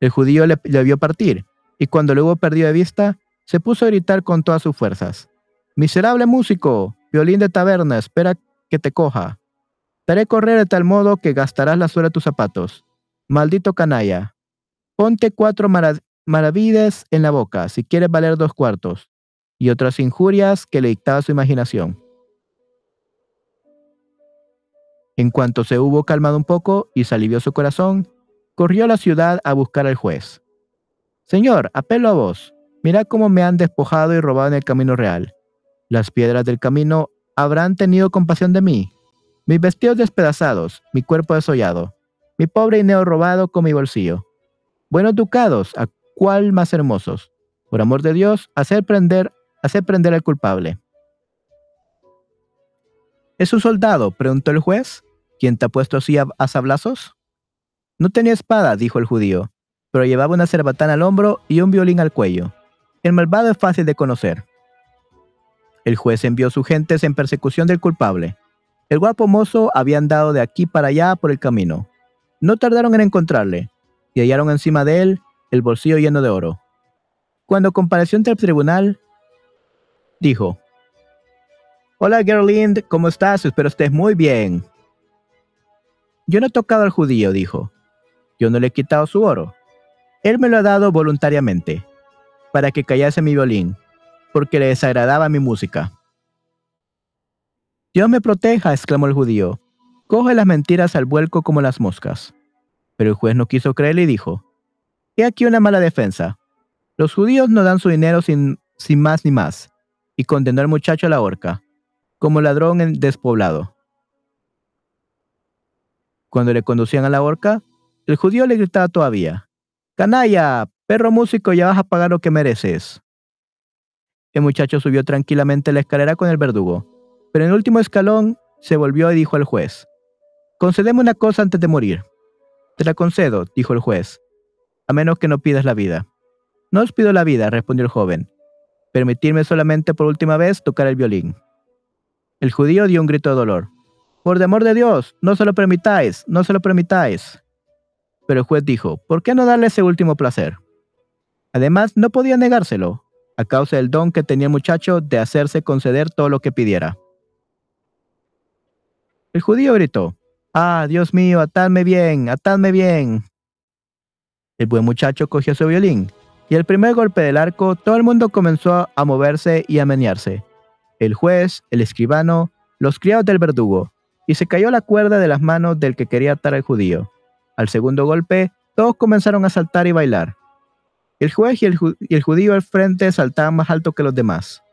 Speaker 1: El judío le, vio partir, y cuando lo hubo perdido de vista, se puso a gritar con todas sus fuerzas. Miserable músico, violín de taberna, espera que te coja. Te haré correr de tal modo que gastarás la suela de tus zapatos. Maldito canalla. Ponte cuatro maravillas en la boca, si quieres valer dos cuartos, y otras injurias que le dictaba su imaginación. En cuanto se hubo calmado un poco y se alivió su corazón, corrió a la ciudad a buscar al juez. Señor, apelo a vos. Mira cómo me han despojado y robado en el camino real. Las piedras del camino habrán tenido compasión de mí. Mis vestidos despedazados, mi cuerpo desollado, mi pobre Ineo robado con mi bolsillo. Buenos ducados, a cuál más hermosos. Por amor de Dios, hacer prender, hacer prender al culpable. ¿Es un soldado? preguntó el juez. ¿Quién te ha puesto así a, a sablazos? No tenía espada, dijo el judío, pero llevaba una cerbatana al hombro y un violín al cuello. El malvado es fácil de conocer. El juez envió sus gentes en persecución del culpable. El guapo mozo había andado de aquí para allá por el camino. No tardaron en encontrarle, y hallaron encima de él el bolsillo lleno de oro. Cuando compareció ante el tribunal, dijo, Hola Gerlind, ¿cómo estás? Espero estés muy bien. Yo no he tocado al judío, dijo. Yo no le he quitado su oro. Él me lo ha dado voluntariamente, para que callase mi violín, porque le desagradaba mi música. Dios me proteja, exclamó el judío. Coge las mentiras al vuelco como las moscas. Pero el juez no quiso creerle y dijo, He aquí una mala defensa. Los judíos no dan su dinero sin, sin más ni más, y condenó al muchacho a la horca, como ladrón en despoblado. Cuando le conducían a la horca, el judío le gritaba todavía, Canalla, perro músico, ya vas a pagar lo que mereces. El muchacho subió tranquilamente la escalera con el verdugo, pero en el último escalón se volvió y dijo al juez, Concedeme una cosa antes de morir. Te la concedo, dijo el juez, a menos que no pidas la vida. No os pido la vida, respondió el joven. Permitirme solamente por última vez tocar el violín. El judío dio un grito de dolor. Por de amor de Dios, no se lo permitáis, no se lo permitáis. Pero el juez dijo, ¿por qué no darle ese último placer? Además, no podía negárselo, a causa del don que tenía el muchacho de hacerse conceder todo lo que pidiera. El judío gritó, Ah, Dios mío, atadme bien, atadme bien. El buen muchacho cogió su violín, y el primer golpe del arco todo el mundo comenzó a moverse y a menearse. el juez, el escribano, los criados del verdugo, y se cayó la cuerda de las manos del que quería atar al judío. Al segundo golpe, todos comenzaron a saltar y bailar. El juez y el, judío al frente saltaban más alto que los demás.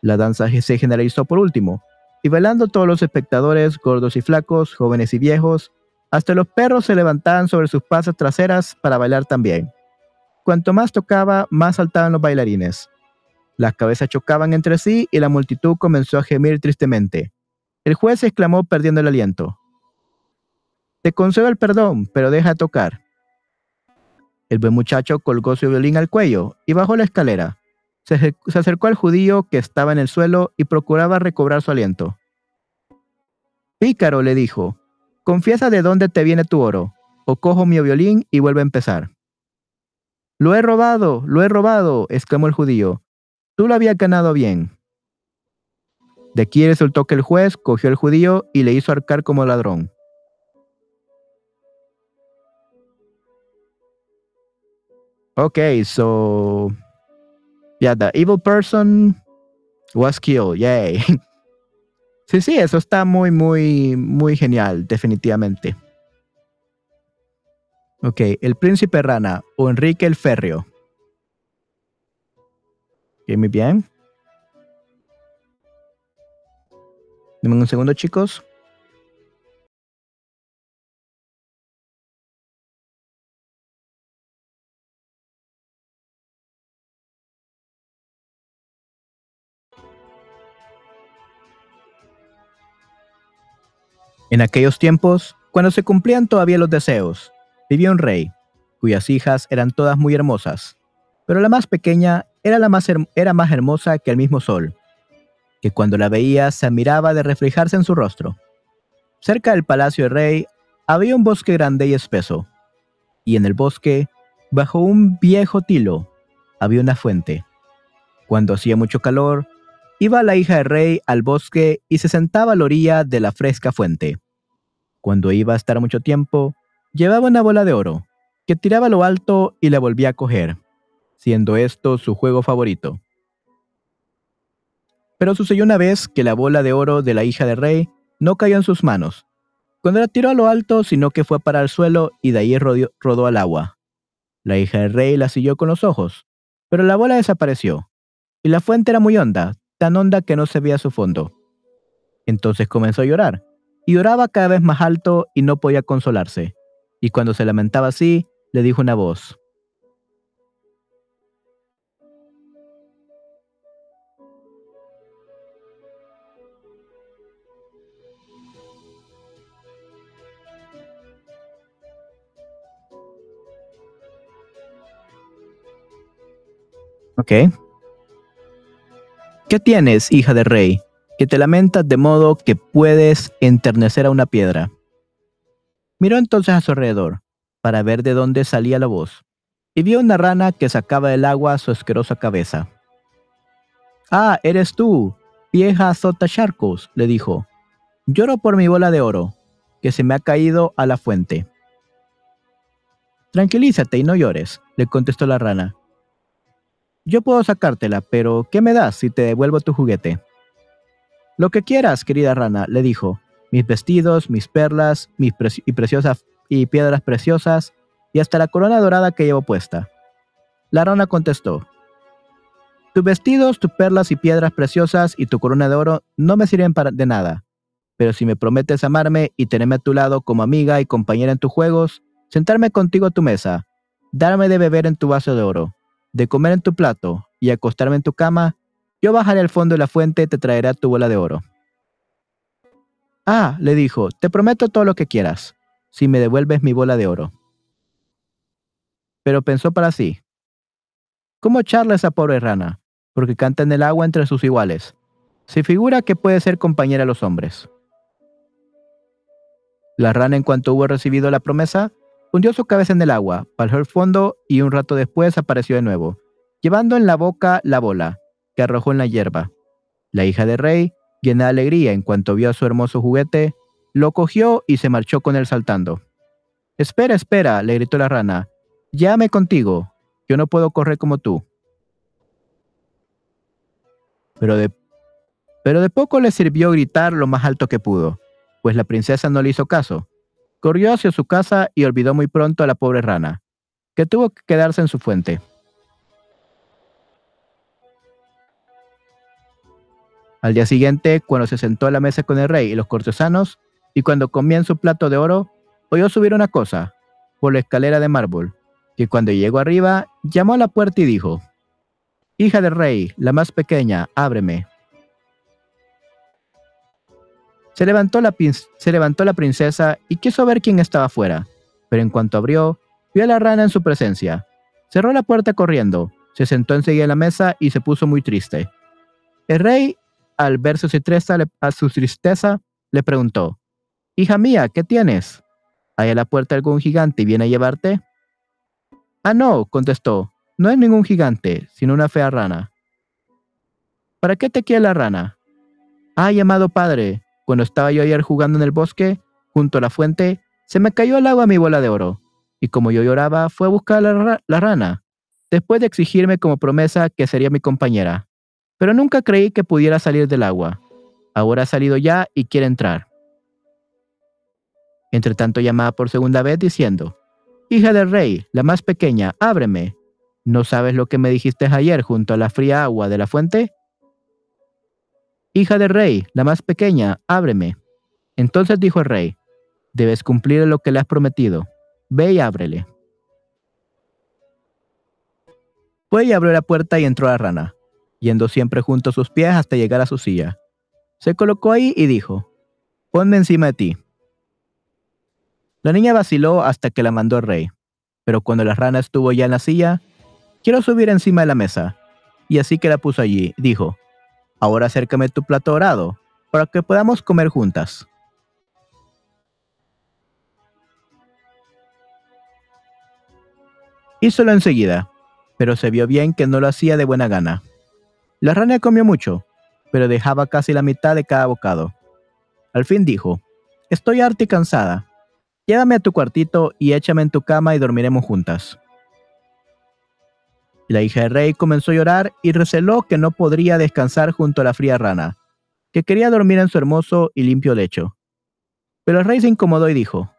Speaker 1: La danza se generalizó por último, y bailando todos los espectadores, gordos y flacos, jóvenes y viejos, hasta los perros se levantaban sobre sus pasas traseras para bailar también. Cuanto más tocaba, más saltaban los bailarines. Las cabezas chocaban entre sí y la multitud comenzó a gemir tristemente. El juez exclamó perdiendo el aliento. Te concedo el perdón, pero deja de tocar. El buen muchacho colgó su violín al cuello y bajó la escalera. Se, acercó al judío que estaba en el suelo y procuraba recobrar su aliento. Pícaro, le dijo, confiesa de dónde te viene tu oro, o cojo mi violín y vuelve a empezar. Lo he robado, lo he robado, exclamó el judío. Tú lo habías ganado bien. De aquí resultó que el juez cogió al judío y le hizo arcar como ladrón. Okay, so yeah, the evil person was killed. Yay. Sí, sí, eso está muy, muy, muy genial, definitivamente. Ok, el príncipe rana o Enrique el Férreo. muy bien. Dime un segundo, chicos. En aquellos tiempos, cuando se cumplían todavía los deseos, vivía un rey, cuyas hijas eran todas muy hermosas, pero la más pequeña era, la más, era más hermosa que el mismo sol, que cuando la veía se admiraba de reflejarse en su rostro. Cerca del palacio del rey había un bosque grande y espeso, y en el bosque, bajo un viejo tilo, había una fuente. Cuando hacía mucho calor, Iba la hija del rey al bosque y se sentaba a la orilla de la fresca fuente. Cuando iba a estar mucho tiempo, llevaba una bola de oro, que tiraba a lo alto y la volvía a coger, siendo esto su juego favorito. Pero sucedió una vez que la bola de oro de la hija del rey no cayó en sus manos, cuando la tiró a lo alto, sino que fue para el suelo y de ahí rodó al agua. La hija del rey la siguió con los ojos, pero la bola desapareció, y la fuente era muy honda, tan honda que no se veía su fondo. Entonces comenzó a llorar, y lloraba cada vez más alto y no podía consolarse. Y cuando se lamentaba así, le dijo una voz. Ok. ¿Qué tienes, hija de rey, que te lamentas de modo que puedes enternecer a una piedra? Miró entonces a su alrededor, para ver de dónde salía la voz, y vio una rana que sacaba del agua su asquerosa cabeza. Ah, eres tú, vieja azota charcos, le dijo. Lloro por mi bola de oro, que se me ha caído a la fuente. Tranquilízate y no llores, le contestó la rana. Yo puedo sacártela, pero ¿qué me das si te devuelvo tu juguete? Lo que quieras, querida rana, le dijo. Mis vestidos, mis perlas, mis y preciosas y piedras preciosas, y hasta la corona dorada que llevo puesta. La rana contestó. Tus vestidos, tus perlas y piedras preciosas y tu corona de oro no me sirven para de nada. Pero si me prometes amarme y tenerme a tu lado como amiga y compañera en tus juegos, sentarme contigo a tu mesa, darme de beber en tu vaso de oro, de comer en tu plato y acostarme en tu cama, yo bajaré al fondo de la fuente y te traeré tu bola de oro. Ah, le dijo, te prometo todo lo que quieras, si me devuelves mi bola de oro. Pero pensó para sí, ¿cómo echarle a esa pobre rana? Porque canta en el agua entre sus iguales. Se figura que puede ser compañera de los hombres. La rana, en cuanto hubo recibido la promesa, Hundió su cabeza en el agua, bajó el fondo y un rato después apareció de nuevo, llevando en la boca la bola, que arrojó en la hierba. La hija de rey, llena de alegría en cuanto vio a su hermoso juguete, lo cogió y se marchó con él saltando. Espera, espera, le gritó la rana. Llame contigo. Yo no puedo correr como tú. Pero de, Pero de poco le sirvió gritar lo más alto que pudo, pues la princesa no le hizo caso. Corrió hacia su casa y olvidó muy pronto a la pobre rana, que tuvo que quedarse en su fuente. Al día siguiente, cuando se sentó a la mesa con el rey y los cortesanos, y cuando comía en su plato de oro, oyó subir una cosa, por la escalera de mármol, que cuando llegó arriba, llamó a la puerta y dijo, Hija del rey, la más pequeña, ábreme. Se levantó, la, se levantó la princesa y quiso ver quién estaba afuera, pero en cuanto abrió, vio a la rana en su presencia. Cerró la puerta corriendo, se sentó enseguida en la mesa y se puso muy triste. El rey, al ver su tristeza, a su tristeza, le preguntó, Hija mía, ¿qué tienes? ¿Hay a la puerta algún gigante y viene a llevarte? Ah, no, contestó, no es ningún gigante, sino una fea rana. ¿Para qué te quiere la rana? Ay, amado padre, cuando estaba yo ayer jugando en el bosque, junto a la fuente, se me cayó al agua mi bola de oro, y como yo lloraba, fue a buscar a la, rana, después de exigirme como promesa que sería mi compañera. Pero nunca creí que pudiera salir del agua. Ahora ha salido ya y quiere entrar. Entre tanto llamaba por segunda vez diciendo, Hija del rey, la más pequeña, ábreme. ¿No sabes lo que me dijiste ayer junto a la fría agua de la fuente? Hija del rey, la más pequeña, ábreme. Entonces dijo el rey, debes cumplir lo que le has prometido. Ve y ábrele. Fue y abrió la puerta y entró la rana, yendo siempre junto a sus pies hasta llegar a su silla. Se colocó ahí y dijo, ponme encima de ti. La niña vaciló hasta que la mandó el rey, pero cuando la rana estuvo ya en la silla, quiero subir encima de la mesa, y así que la puso allí, dijo, Ahora acércame tu plato dorado, para que podamos comer juntas. Hízolo enseguida, pero se vio bien que no lo hacía de buena gana. La rana comió mucho, pero dejaba casi la mitad de cada bocado. Al fin dijo, Estoy harta y cansada. Llévame a tu cuartito y échame en tu cama y dormiremos juntas. La hija del rey comenzó a llorar y receló que no podría descansar junto a la fría rana, que quería dormir en su hermoso y limpio lecho. Pero el rey se incomodó y dijo,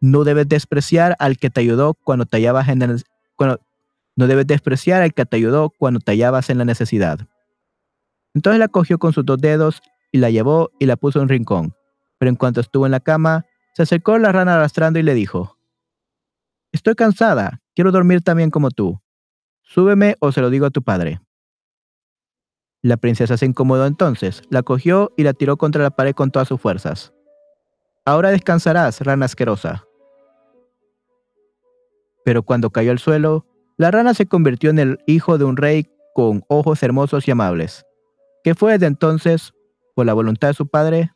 Speaker 1: No debes despreciar al que te ayudó cuando te hallabas en la, no debes despreciar al que te ayudó cuando en la necesidad. Entonces la cogió con sus dos dedos y la llevó y la puso en un rincón. Pero en cuanto estuvo en la cama, se acercó la rana arrastrando y le dijo, Estoy cansada, quiero dormir también como tú. Súbeme o se lo digo a tu padre. La princesa se incomodó entonces, la cogió y la tiró contra la pared con todas sus fuerzas. Ahora descansarás, rana asquerosa. Pero cuando cayó al suelo, la rana se convirtió en el hijo de un rey con ojos hermosos y amables, que fue desde entonces, por la voluntad de su padre,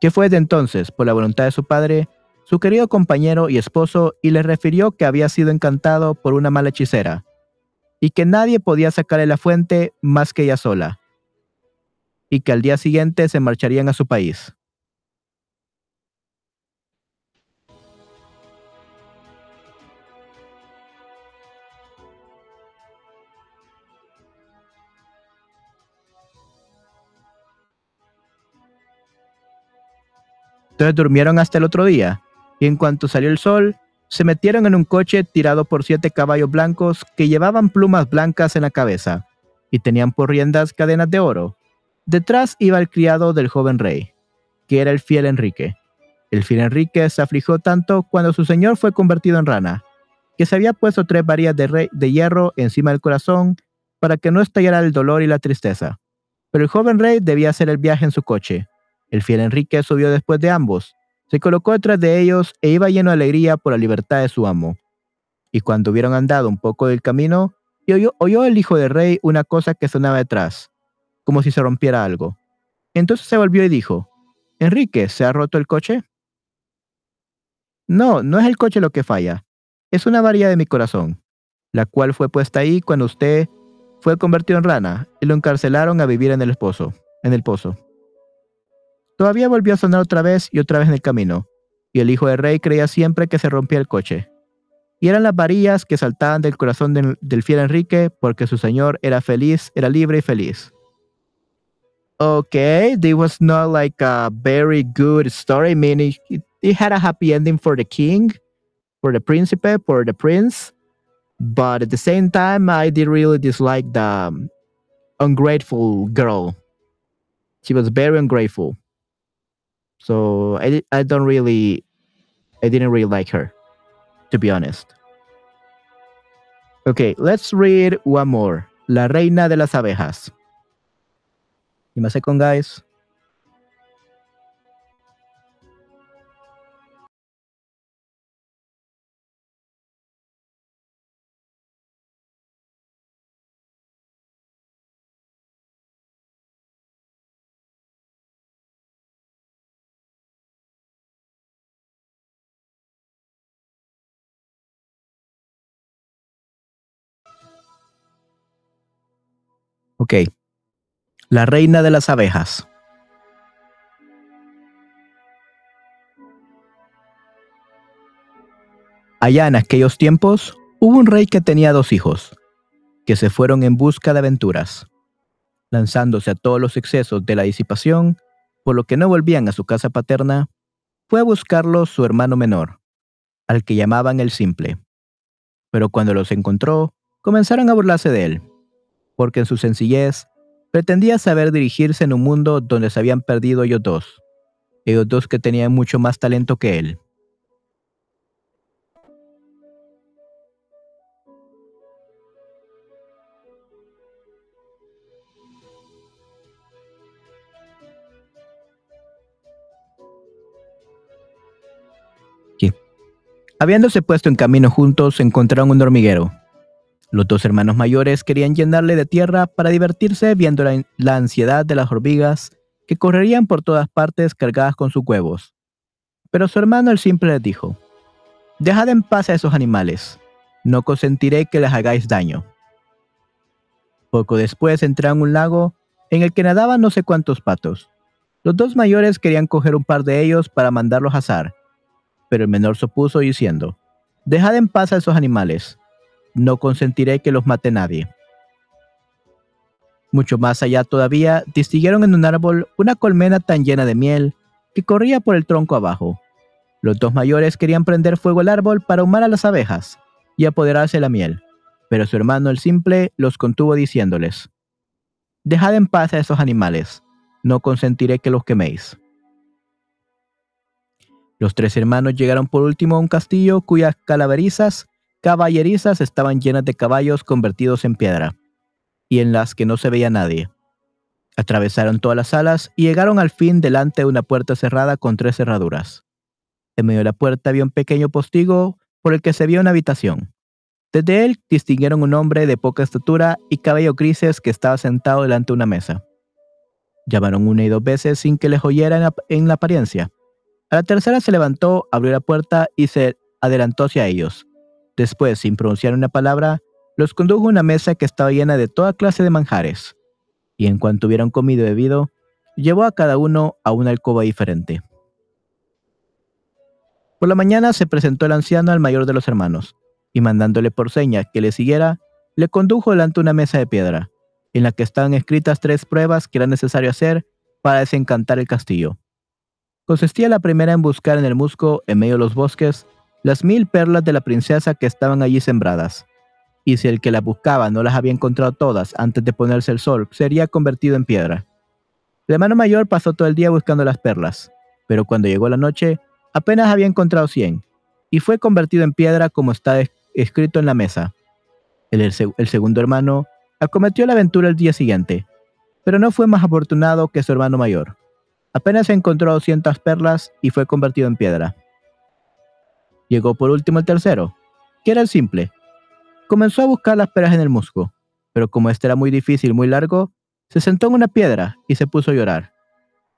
Speaker 1: que fue de entonces, por la voluntad de su padre, su querido compañero y esposo, y le refirió que había sido encantado por una mala hechicera, y que nadie podía sacarle la fuente más que ella sola, y que al día siguiente se marcharían a su país. Entonces durmieron hasta el otro día, y en cuanto salió el sol, se metieron en un coche tirado por siete caballos blancos que llevaban plumas blancas en la cabeza, y tenían por riendas cadenas de oro. Detrás iba el criado del joven rey, que era el fiel Enrique. El fiel Enrique se afligió tanto cuando su señor fue convertido en rana, que se había puesto tres varillas de, de hierro encima del corazón para que no estallara el dolor y la tristeza. Pero el joven rey debía hacer el viaje en su coche, el fiel Enrique subió después de ambos, se colocó detrás de ellos e iba lleno de alegría por la libertad de su amo. Y cuando hubieron andado un poco del camino, oyó, el hijo del rey una cosa que sonaba detrás, como si se rompiera algo. Entonces se volvió y dijo, Enrique, ¿se ha roto el coche? No, no es el coche lo que falla, es una varilla de mi corazón, la cual fue puesta ahí cuando usted fue convertido en rana y lo encarcelaron a vivir en el esposo, en el pozo. Todavía volvió a sonar otra vez y otra vez en el camino, y el hijo del rey creía siempre que se rompía el coche. y eran las varillas que saltaban del corazón del, fiel Enrique porque su señor era feliz, era libre y feliz. Okay, this was not like a very good story. I mean, it, it had a happy ending for the king, for the príncipe, for the prince. But at the same time, I did really dislike the um, ungrateful girl. She was very ungrateful. So I, I don't really, I didn't really like her, to be honest. Okay, let's read one more. La reina de las abejas. Me a second, guys. Ok. La reina de las abejas. Allá en aquellos tiempos hubo un rey que tenía dos hijos, que se fueron en busca de aventuras, lanzándose a todos los excesos de la disipación, por lo que no volvían a su casa paterna, fue a buscarlos su hermano menor, al que llamaban el simple. Pero cuando los encontró, comenzaron a burlarse de él porque en su sencillez pretendía saber dirigirse en un mundo donde se habían perdido ellos dos, ellos dos que tenían mucho más talento que él. Habiéndose puesto en camino juntos, encontraron un hormiguero, los dos hermanos mayores querían llenarle de tierra para divertirse viendo la, ansiedad de las hormigas que correrían por todas partes cargadas con sus huevos. Pero su hermano el simple les dijo, Dejad en paz a esos animales, no consentiré que les hagáis daño. Poco después entraron en un lago en el que nadaban no sé cuántos patos. Los dos mayores querían coger un par de ellos para mandarlos a azar, pero el menor se opuso diciendo, Dejad en paz a esos animales, no consentiré que los mate nadie. Mucho más allá todavía, distinguieron en un árbol una colmena tan llena de miel que corría por el tronco abajo. Los dos mayores querían prender fuego al árbol para ahumar a las abejas y apoderarse de la miel, pero su hermano el simple los contuvo diciéndoles, Dejad en paz a esos animales, no consentiré que los queméis. Los tres hermanos llegaron por último a un castillo cuyas calaverizas caballerizas estaban llenas de caballos convertidos en piedra, y en las que no se veía nadie. Atravesaron todas las salas y llegaron al fin delante de una puerta cerrada con tres cerraduras. En medio de la puerta había un pequeño postigo por el que se veía una habitación. Desde él distinguieron un hombre de poca estatura y cabello grises que estaba sentado delante de una mesa. Llamaron una y dos veces sin que les oyera en la apariencia. A la tercera se levantó, abrió la puerta y se adelantó hacia ellos. Después, sin pronunciar una palabra, los condujo a una mesa que estaba llena de toda clase de manjares, y en cuanto hubieron comido y bebido, llevó a cada uno a una alcoba diferente. Por la mañana se presentó el anciano al mayor de los hermanos, y mandándole por seña que le siguiera, le condujo delante de una mesa de piedra, en la que estaban escritas tres pruebas que era necesario hacer para desencantar el castillo. Consistía la primera en buscar en el musgo, en medio de los bosques, las mil perlas de la princesa que estaban allí sembradas. Y si el que las buscaba no las había encontrado todas antes de ponerse el sol, sería convertido en piedra. El hermano mayor pasó todo el día buscando las perlas, pero cuando llegó la noche, apenas había encontrado cien, y fue convertido en piedra como está escrito en la mesa. El, segundo hermano acometió la aventura el día siguiente, pero no fue más afortunado que su hermano mayor. Apenas encontró 200 perlas y fue convertido en piedra. Llegó por último el tercero, que era el simple. Comenzó a buscar las peras en el musgo, pero como este era muy difícil, muy largo, se sentó en una piedra y se puso a llorar.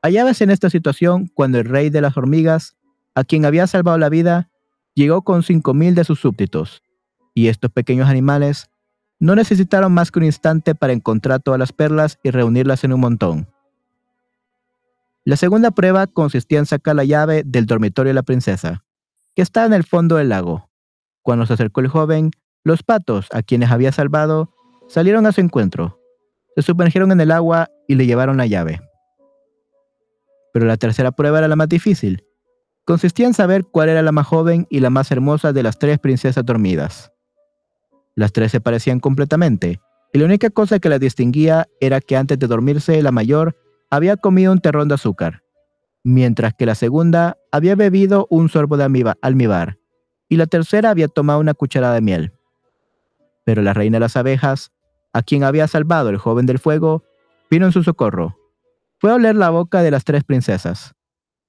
Speaker 1: Hallábase en esta situación cuando el rey de las hormigas, a quien había salvado la vida, llegó con cinco mil de sus súbditos, y estos pequeños animales no necesitaron más que un instante para encontrar todas las perlas y reunirlas en un montón. La segunda prueba consistía en sacar la llave del dormitorio de la princesa que estaba en el fondo del lago. Cuando se acercó el joven, los patos, a quienes había salvado, salieron a su encuentro. Se sumergieron en el agua y le llevaron la llave. Pero la tercera prueba era la más difícil. Consistía en saber cuál era la más joven y la más hermosa de las tres princesas dormidas. Las tres se parecían completamente, y la única cosa que las distinguía era que antes de dormirse la mayor había comido un terrón de azúcar, mientras que la segunda había bebido un sorbo de almíbar y la tercera había tomado una cucharada de miel. Pero la reina de las abejas, a quien había salvado el joven del fuego, vino en su socorro. Fue a oler la boca de las tres princesas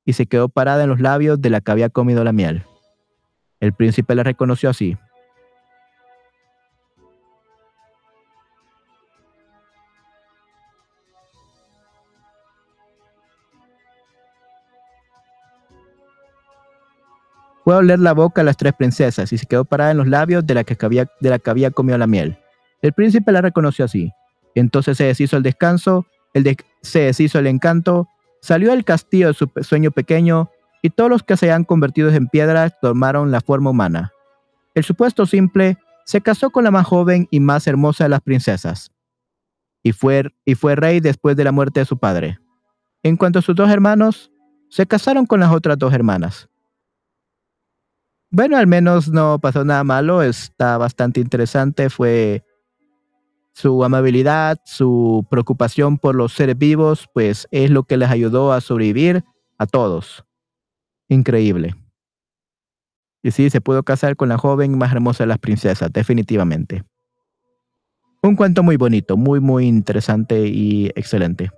Speaker 1: y se quedó parada en los labios de la que había comido la miel. El príncipe la reconoció así. Fue a oler la boca a las tres princesas y se quedó parada en los labios de la que había, de la que había comido la miel. El príncipe la reconoció así. Entonces se deshizo el descanso, el se deshizo el encanto, salió del castillo de su sueño pequeño y todos los que se habían convertido en piedras tomaron la forma humana. El supuesto simple se casó con la más joven y más hermosa de las princesas y fue, y fue rey después de la muerte de su padre. En cuanto a sus dos hermanos, se casaron con las otras dos hermanas. Bueno, al menos no pasó nada malo, está bastante interesante, fue su amabilidad, su preocupación por los seres vivos, pues es lo que les ayudó a sobrevivir a todos. Increíble. Y sí, se pudo casar con la joven más hermosa de las princesas, definitivamente. Un cuento muy bonito, muy, muy interesante y excelente.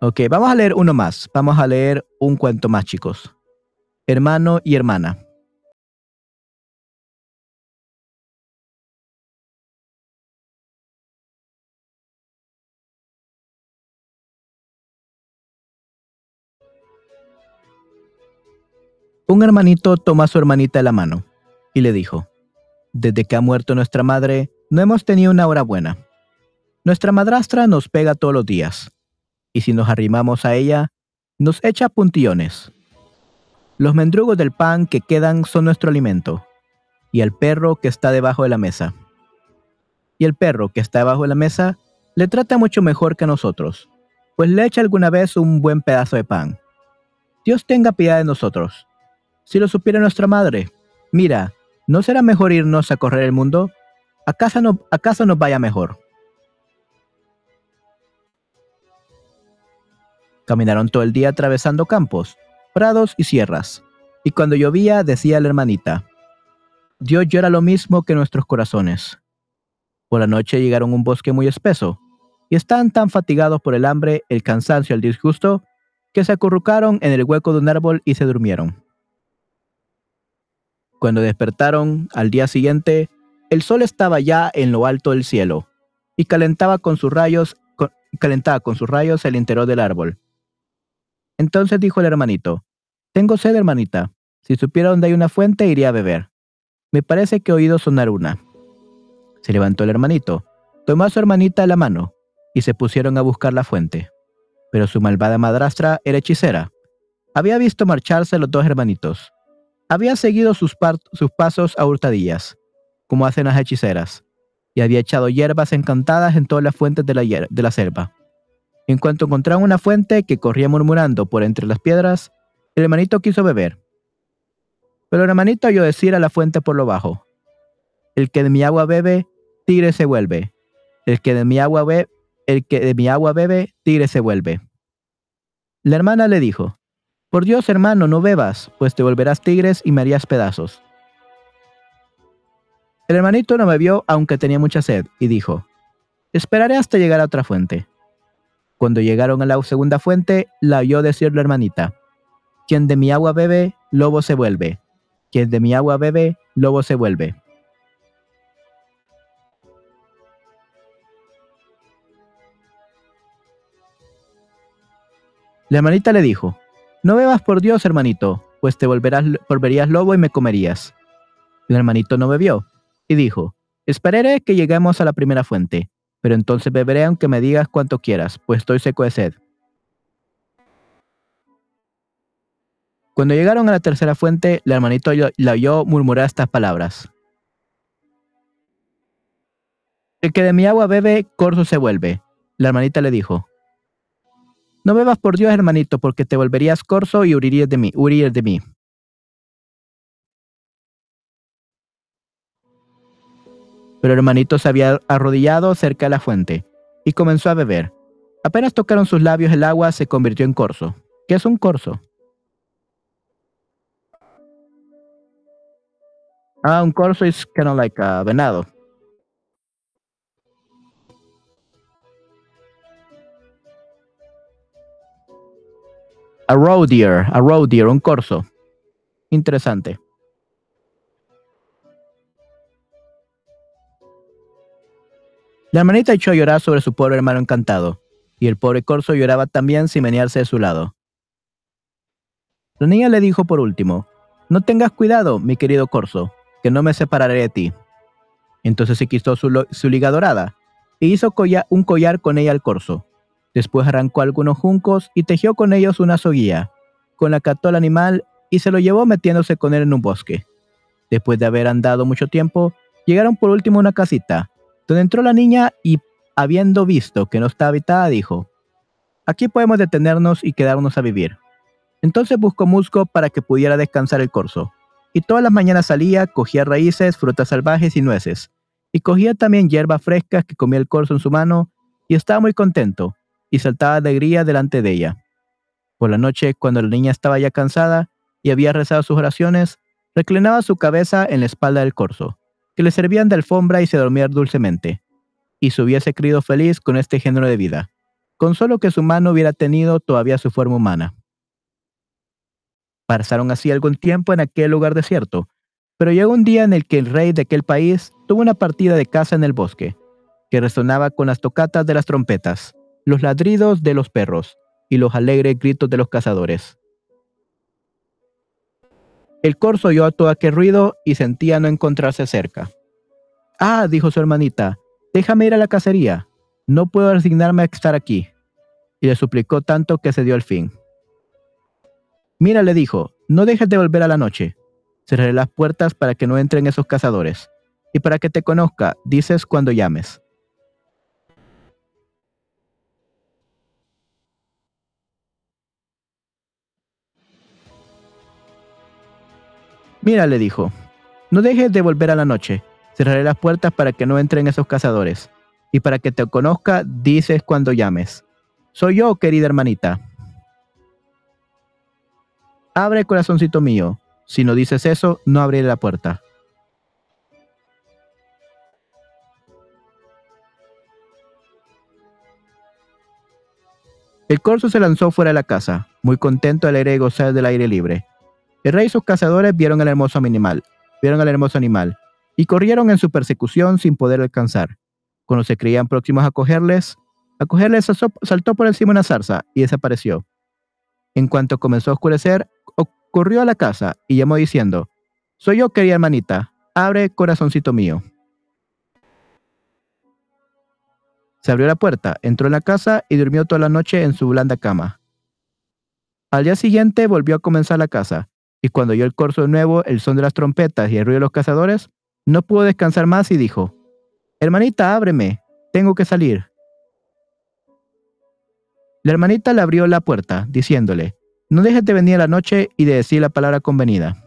Speaker 1: Ok, vamos a leer uno más. Vamos a leer un cuento más, chicos hermano y hermana. Un hermanito tomó a su hermanita de la mano y le dijo, Desde que ha muerto nuestra madre, no hemos tenido una hora buena. Nuestra madrastra nos pega todos los días, y si nos arrimamos a ella, nos echa puntillones. Los mendrugos del pan que quedan son nuestro alimento, y el perro que está debajo de la mesa. Y el perro que está debajo de la mesa le trata mucho mejor que a nosotros, pues le echa alguna vez un buen pedazo de pan. Dios tenga piedad de nosotros. Si lo supiera nuestra madre, mira, ¿no será mejor irnos a correr el mundo? ¿Acaso, no, acaso nos vaya mejor? Caminaron todo el día atravesando campos, prados y sierras. Y cuando llovía, decía la hermanita, Dios llora lo mismo que nuestros corazones. Por la noche llegaron a un bosque muy espeso, y estaban tan fatigados por el hambre, el cansancio y el disgusto, que se acurrucaron en el hueco de un árbol y se durmieron. Cuando despertaron al día siguiente, el sol estaba ya en lo alto del cielo, y calentaba con sus rayos, calentaba con sus rayos el interior del árbol. Entonces dijo el hermanito, Tengo sed, hermanita. Si supiera dónde hay una fuente, iría a beber. Me parece que he oído sonar una. Se levantó el hermanito, tomó a su hermanita la mano, y se pusieron a buscar la fuente. Pero su malvada madrastra era hechicera. Había visto marcharse los dos hermanitos. Había seguido sus, pasos a hurtadillas, como hacen las hechiceras, y había echado hierbas encantadas en todas las fuentes de la selva. En cuanto encontraron una fuente que corría murmurando por entre las piedras, el hermanito quiso beber. Pero el hermanito oyó decir a la fuente por lo bajo, El que de mi agua bebe, tigre se vuelve. El que de mi agua bebe, el que de mi agua bebe, tigre se vuelve. La hermana le dijo, Por Dios, hermano, no bebas, pues te volverás tigres y me harías pedazos. El hermanito no bebió aunque tenía mucha sed, y dijo, Esperaré hasta llegar a otra fuente. Cuando llegaron a la segunda fuente, la oyó decir la hermanita, Quien de mi agua bebe, lobo se vuelve. Quien de mi agua bebe, lobo se vuelve. La hermanita le dijo, No bebas por Dios, hermanito, pues te volverás, volverías lobo y me comerías. El hermanito no bebió, y dijo, Esperaré que lleguemos a la primera fuente pero entonces beberé aunque me digas cuanto quieras, pues estoy seco de sed. Cuando llegaron a la tercera fuente, el hermanito la oyó murmurar estas palabras. El que de mi agua bebe, corzo se vuelve. La hermanita le dijo, No bebas por Dios, hermanito, porque te volverías corzo y huirías de mí, huirías de mí. Pero el hermanito se había arrodillado cerca de la fuente y comenzó a beber. Apenas tocaron sus labios el agua se convirtió en corzo. ¿Qué es un corzo? Ah, un corzo es kind of like a venado. A roe deer, a roe deer, un corzo. Interesante. La hermanita echó a llorar sobre su pobre hermano encantado, y el pobre corzo lloraba también sin menearse de su lado. La niña le dijo por último, No tengas cuidado, mi querido corzo, que no me separaré de ti. Entonces se quitó su, liga dorada, e hizo un collar con ella al corzo. Después arrancó algunos juncos y tejió con ellos una soguía, con la cató al animal y se lo llevó metiéndose con él en un bosque. Después de haber andado mucho tiempo, llegaron por último a una casita, donde entró la niña y, habiendo visto que no estaba habitada, dijo, Aquí podemos detenernos y quedarnos a vivir. Entonces buscó musgo para que pudiera descansar el corzo, y todas las mañanas salía, cogía raíces, frutas salvajes y nueces, y cogía también hierbas frescas que comía el corzo en su mano, y estaba muy contento, y saltaba alegría delante de ella. Por la noche, cuando la niña estaba ya cansada y había rezado sus oraciones, reclinaba su cabeza en la espalda del corzo, que le servían de alfombra y se dormía dulcemente, y se hubiese creído feliz con este género de vida, con solo que su mano hubiera tenido todavía su forma humana. Pasaron así algún tiempo en aquel lugar desierto, pero llegó un día en el que el rey de aquel país tuvo una partida de caza en el bosque, que resonaba con las tocatas de las trompetas, los ladridos de los perros y los alegres gritos de los cazadores. El corzo oyó todo aquel ruido y sentía no encontrarse cerca. Ah, dijo su hermanita, déjame ir a la cacería. No puedo resignarme a estar aquí. Y le suplicó tanto que se dio el fin. Mira, le dijo, no dejes de volver a la noche. Cerraré las puertas para que no entren esos cazadores. Y para que te conozca, dices cuando llames. Mira, le dijo, no dejes de volver a la noche. Cerraré las puertas para que no entren esos cazadores. Y para que te conozca, dices cuando llames. Soy yo, querida hermanita. Abre, corazoncito mío. Si no dices eso, no abriré la puerta. El corzo se lanzó fuera de la casa, muy contento, alegre y gozar del aire libre. El rey y sus cazadores vieron al hermoso animal, vieron al hermoso animal, y corrieron en su persecución sin poder alcanzar. Cuando se creían próximos a cogerles, a cogerles saltó por encima una zarza y desapareció. En cuanto comenzó a oscurecer, corrió a la casa y llamó diciendo, Soy yo, querida hermanita, abre, corazoncito mío. Se abrió la puerta, entró en la casa y durmió toda la noche en su blanda cama. Al día siguiente volvió a comenzar la casa, y cuando oyó el corso de nuevo, el son de las trompetas y el ruido de los cazadores, no pudo descansar más y dijo, Hermanita, ábreme, tengo que salir. La hermanita le abrió la puerta, diciéndole, No dejes de venir a la noche y de decir la palabra convenida.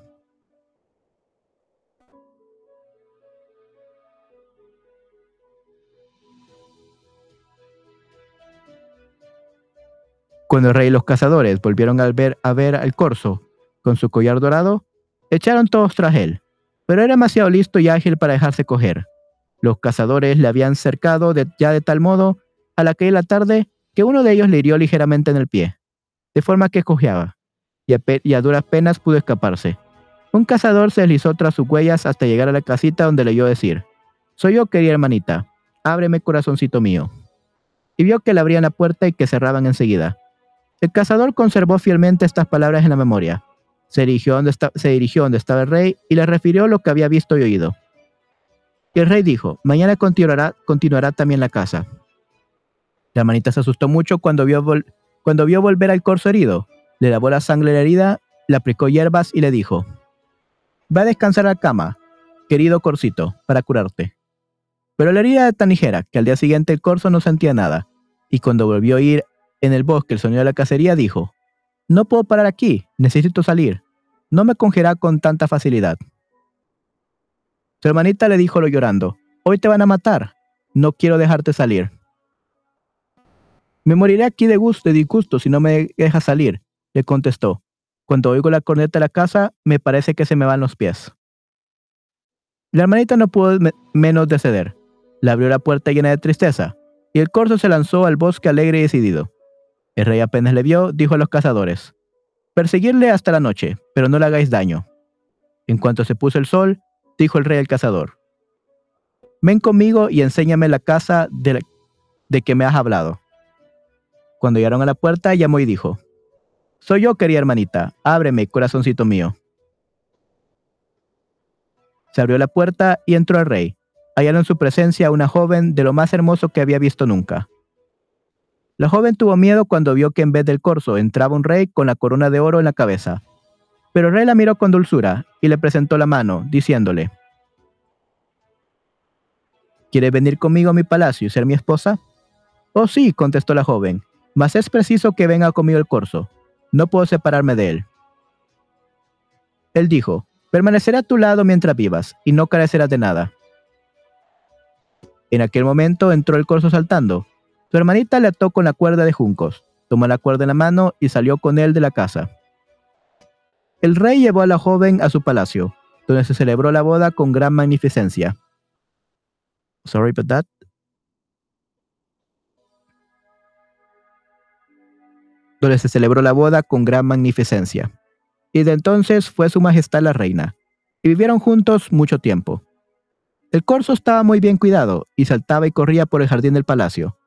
Speaker 1: Cuando el rey y los cazadores volvieron a ver, a ver al corso, con su collar dorado, echaron todos tras él, pero era demasiado listo y ágil para dejarse coger. Los cazadores le habían cercado ya de tal modo a la que la tarde que uno de ellos le hirió ligeramente en el pie, de forma que cojeaba, y a, y a duras penas pudo escaparse. Un cazador se deslizó tras sus huellas hasta llegar a la casita donde le oyó decir, Soy yo, querida hermanita, ábreme corazoncito mío. Y vio que le abrían la puerta y que cerraban enseguida. El cazador conservó fielmente estas palabras en la memoria, se dirigió, donde se dirigió donde estaba el rey y le refirió lo que había visto y oído. Y el rey dijo, mañana continuará, continuará también la casa. La hermanita se asustó mucho cuando vio, cuando vio volver al corzo herido. Le lavó la sangre de la herida le aplicó hierbas y le dijo, Va a descansar a la cama, querido Corsito, para curarte. Pero la herida era tan ligera que al día siguiente el corso no sentía nada, y cuando volvió a ir en el bosque el sonido de la cacería dijo, No puedo parar aquí, necesito salir. No me congelará con tanta facilidad. Su hermanita le dijo llorando, Hoy te van a matar, no quiero dejarte salir. Me moriré aquí de gusto y disgusto si no me dejas salir, le contestó. Cuando oigo la corneta de la casa, me parece que se me van los pies. La hermanita no pudo menos de ceder. Le abrió la puerta llena de tristeza, y el corzo se lanzó al bosque alegre y decidido. El rey apenas le vio, dijo a los cazadores, Perseguirle hasta la noche, pero no le hagáis daño. En cuanto se puso el sol, dijo el rey al cazador, Ven conmigo y enséñame la casa de, de que me has hablado. Cuando llegaron a la puerta, llamó y dijo, Soy yo, querida hermanita, ábreme, corazoncito mío. Se abrió la puerta y entró el rey. Hallaron en su presencia una joven de lo más hermoso que había visto nunca. La joven tuvo miedo cuando vio que en vez del corzo entraba un rey con la corona de oro en la cabeza. Pero el rey la miró con dulzura y le presentó la mano, diciéndole, ¿Quieres venir conmigo a mi palacio y ser mi esposa? Oh sí, contestó la joven, mas es preciso que venga conmigo el corzo. No puedo separarme de él. Él dijo, Permaneceré a tu lado mientras vivas, y no carecerás de nada. En aquel momento entró el corzo saltando. Su hermanita le ató con la cuerda de juncos, tomó la cuerda en la mano y salió con él de la casa. El rey llevó a la joven a su palacio, donde se celebró la boda con gran magnificencia. Sorry about that. Donde se celebró la boda con gran magnificencia y de entonces fue su majestad la reina, y vivieron juntos mucho tiempo. El corzo estaba muy bien cuidado y saltaba y corría por el jardín del palacio.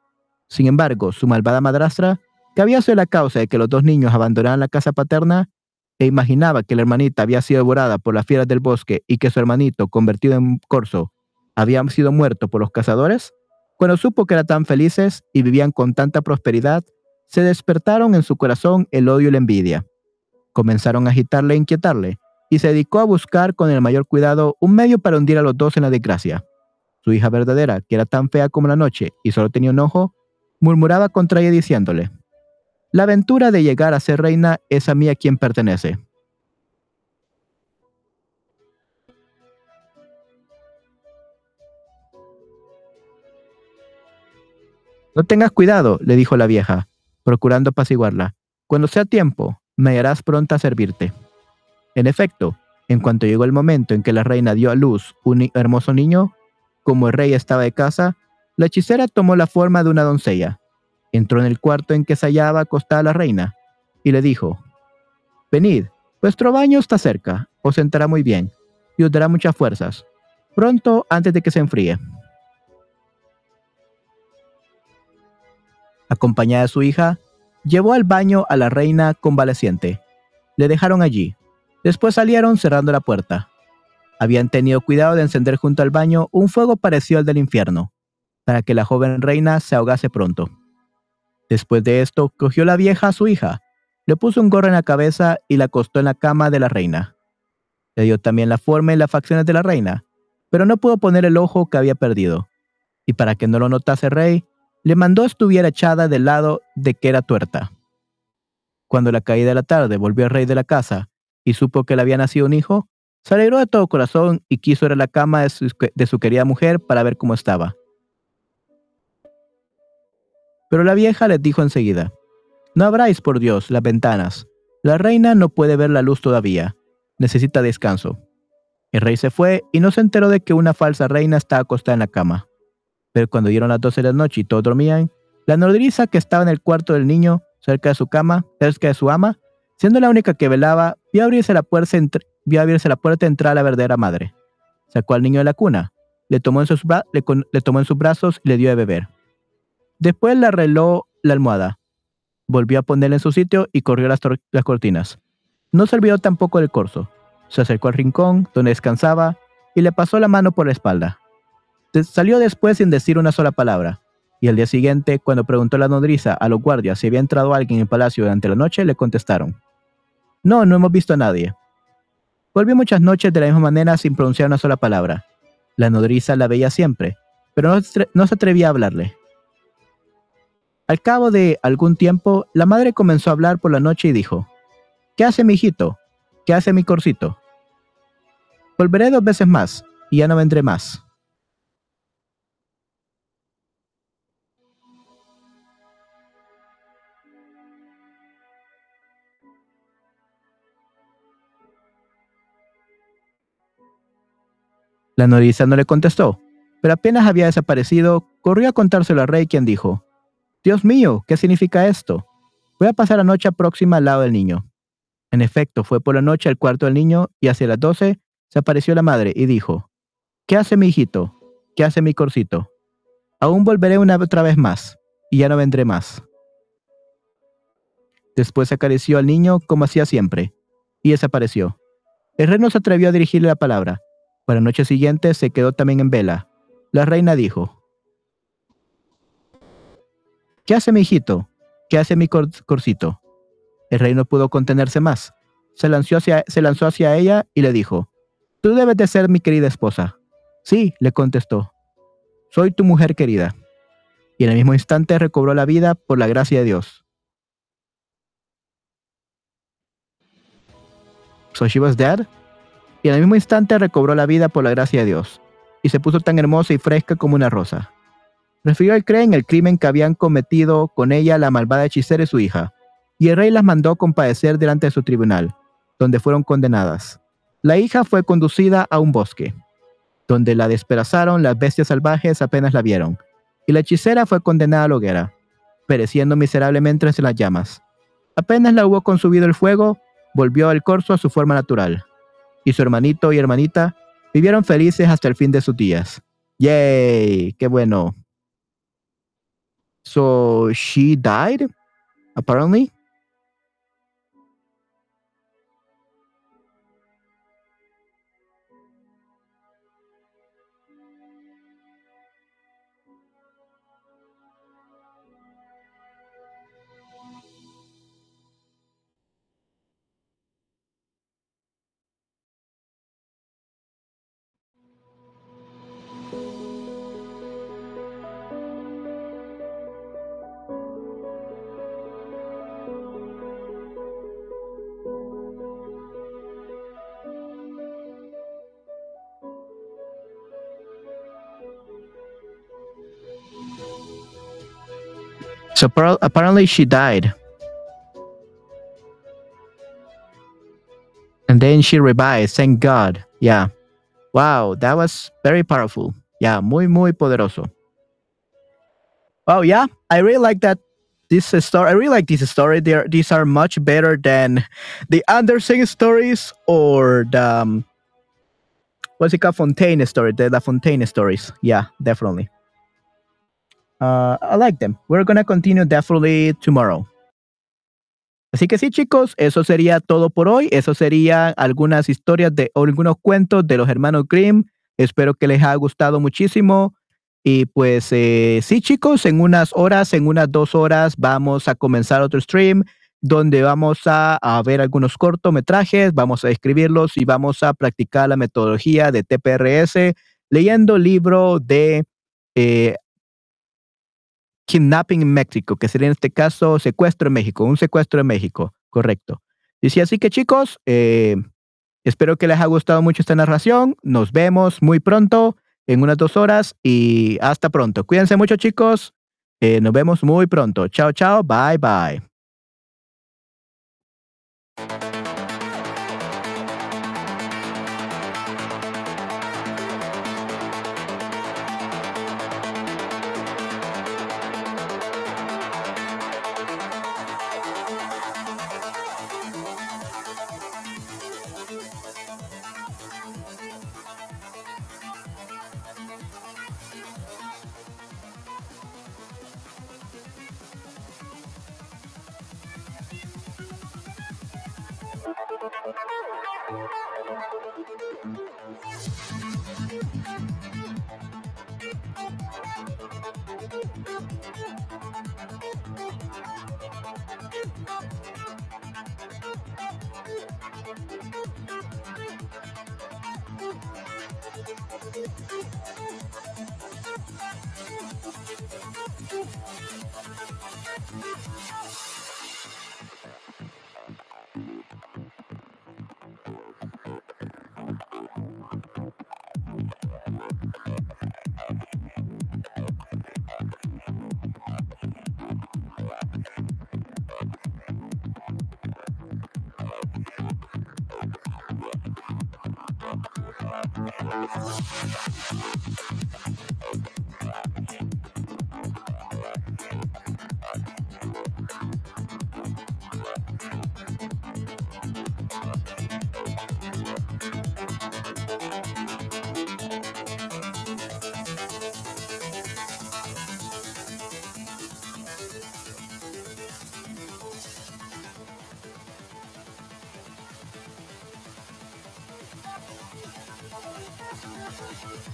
Speaker 1: Sin embargo, su malvada madrastra, que había sido la causa de que los dos niños abandonaran la casa paterna, e imaginaba que la hermanita había sido devorada por las fieras del bosque y que su hermanito, convertido en corzo, había sido muerto por los cazadores, cuando supo que eran tan felices y vivían con tanta prosperidad, se despertaron en su corazón el odio y la envidia. Comenzaron a agitarle e inquietarle, y se dedicó a buscar con el mayor cuidado un medio para hundir a los dos en la desgracia. Su hija verdadera, que era tan fea como la noche y solo tenía un ojo, murmuraba contra ella diciéndole, La aventura de llegar a ser reina es a mí a quien pertenece. No tengas cuidado, le dijo la vieja, procurando apaciguarla. Cuando sea tiempo, me harás pronta a servirte. En efecto, en cuanto llegó el momento en que la reina dio a luz un hermoso niño, como el rey estaba de casa, la hechicera tomó la forma de una doncella, entró en el cuarto en que se hallaba acostada la reina, y le dijo, Venid, vuestro baño está cerca, os sentará muy bien, y os dará muchas fuerzas, pronto antes de que se enfríe. Acompañada de su hija, Llevó al baño a la reina convaleciente. Le dejaron allí. Después salieron cerrando la puerta. Habían tenido cuidado de encender junto al baño un fuego parecido al del infierno, para que la joven reina se ahogase pronto. Después de esto, cogió la vieja a su hija, le puso un gorro en la cabeza y la acostó en la cama de la reina. Le dio también la forma y las facciones de la reina, pero no pudo poner el ojo que había perdido. Y para que no lo notase rey, le mandó estuviera echada del lado de que era tuerta. Cuando la caída de la tarde volvió el rey de la casa y supo que le había nacido un hijo, se alegró de todo corazón y quiso ir a la cama de su querida mujer para ver cómo estaba. Pero la vieja les dijo enseguida, No abráis, por Dios, las ventanas. La reina no puede ver la luz todavía. Necesita descanso. El rey se fue y no se enteró de que una falsa reina estaba acostada en la cama. Pero cuando dieron las doce de la noche y todos dormían, la nodriza que estaba en el cuarto del niño, cerca de su cama, cerca de su ama, siendo la única que velaba, vio abrirse la puerta, vio entrar a la verdadera madre. Sacó al niño de la cuna, le tomó, en sus le, tomó en sus brazos y le dio de beber. Después le arregló la almohada, volvió a ponerla en su sitio y corrió las, cortinas. No se olvidó tampoco del corzo. Se acercó al rincón donde descansaba y le pasó la mano por la espalda. Salió después sin decir una sola palabra, y al día siguiente, cuando preguntó la nodriza a los guardias si había entrado alguien en el palacio durante la noche, le contestaron, No, no hemos visto a nadie. Volvió muchas noches de la misma manera sin pronunciar una sola palabra. La nodriza la veía siempre, pero no, se atrevía a hablarle. Al cabo de algún tiempo, la madre comenzó a hablar por la noche y dijo, ¿Qué hace mi hijito? ¿Qué hace mi corcito? Volveré dos veces más, y ya no vendré más. La nodriza no le contestó, pero apenas había desaparecido, corrió a contárselo al rey, quien dijo, Dios mío, ¿qué significa esto? Voy a pasar la noche próxima al lado del niño. En efecto, fue por la noche al cuarto del niño y hacia las doce se apareció la madre y dijo, ¿Qué hace mi hijito? ¿Qué hace mi corcito? Aún volveré una otra vez más, y ya no vendré más. Después acarició al niño como hacía siempre, y desapareció. El rey no se atrevió a dirigirle la palabra, para la noche siguiente se quedó también en vela. La reina dijo, ¿Qué hace mi hijito? ¿Qué hace mi corcito? El rey no pudo contenerse más. Se lanzó, hacia, se lanzó hacia ella y le dijo, Tú debes de ser mi querida esposa. Sí, le contestó. Soy tu mujer querida. Y en el mismo instante recobró la vida por la gracia de Dios. So she was dead? y en el mismo instante recobró la vida por la gracia de Dios, y se puso tan hermosa y fresca como una rosa. Refirió al en el crimen que habían cometido con ella la malvada hechicera y su hija, y el rey las mandó compadecer delante de su tribunal, donde fueron condenadas. La hija fue conducida a un bosque, donde la despedazaron las bestias salvajes apenas la vieron, y la hechicera fue condenada a la hoguera, pereciendo miserablemente entre las llamas. Apenas la hubo consumido el fuego, volvió el corzo a su forma natural, y su hermanito y hermanita vivieron felices hasta el fin de sus días. Yay, qué bueno. So she died, apparently. Apparently she died. And then she revived, thank God. Yeah. Wow, that was very powerful. Yeah, muy, muy poderoso. Wow, yeah, I really like that. This story, I really like this story. They're, these are much better than the Anderson stories or the um, what's it called, Fontaine story, the, the Fontaine stories. Yeah, definitely. Uh, I like them. We're gonna continue definitely tomorrow. Así que sí, chicos, eso sería todo por hoy. Eso sería algunas historias de o algunos cuentos de los hermanos Grimm. Espero que les haya gustado muchísimo. Y pues eh, sí, chicos, en unas horas, en unas dos horas, vamos a comenzar otro stream donde vamos a, ver algunos cortometrajes, vamos a escribirlos y vamos a practicar la metodología de TPRS leyendo libro de eh, kidnapping en México, que sería en este caso secuestro en México, un secuestro en México, correcto. Dice así que chicos, eh, espero que les haya gustado mucho esta narración. Nos vemos muy pronto, en unas dos horas y hasta pronto. Cuídense mucho chicos. Eh, nos vemos muy pronto. Chao, chao. Bye, bye.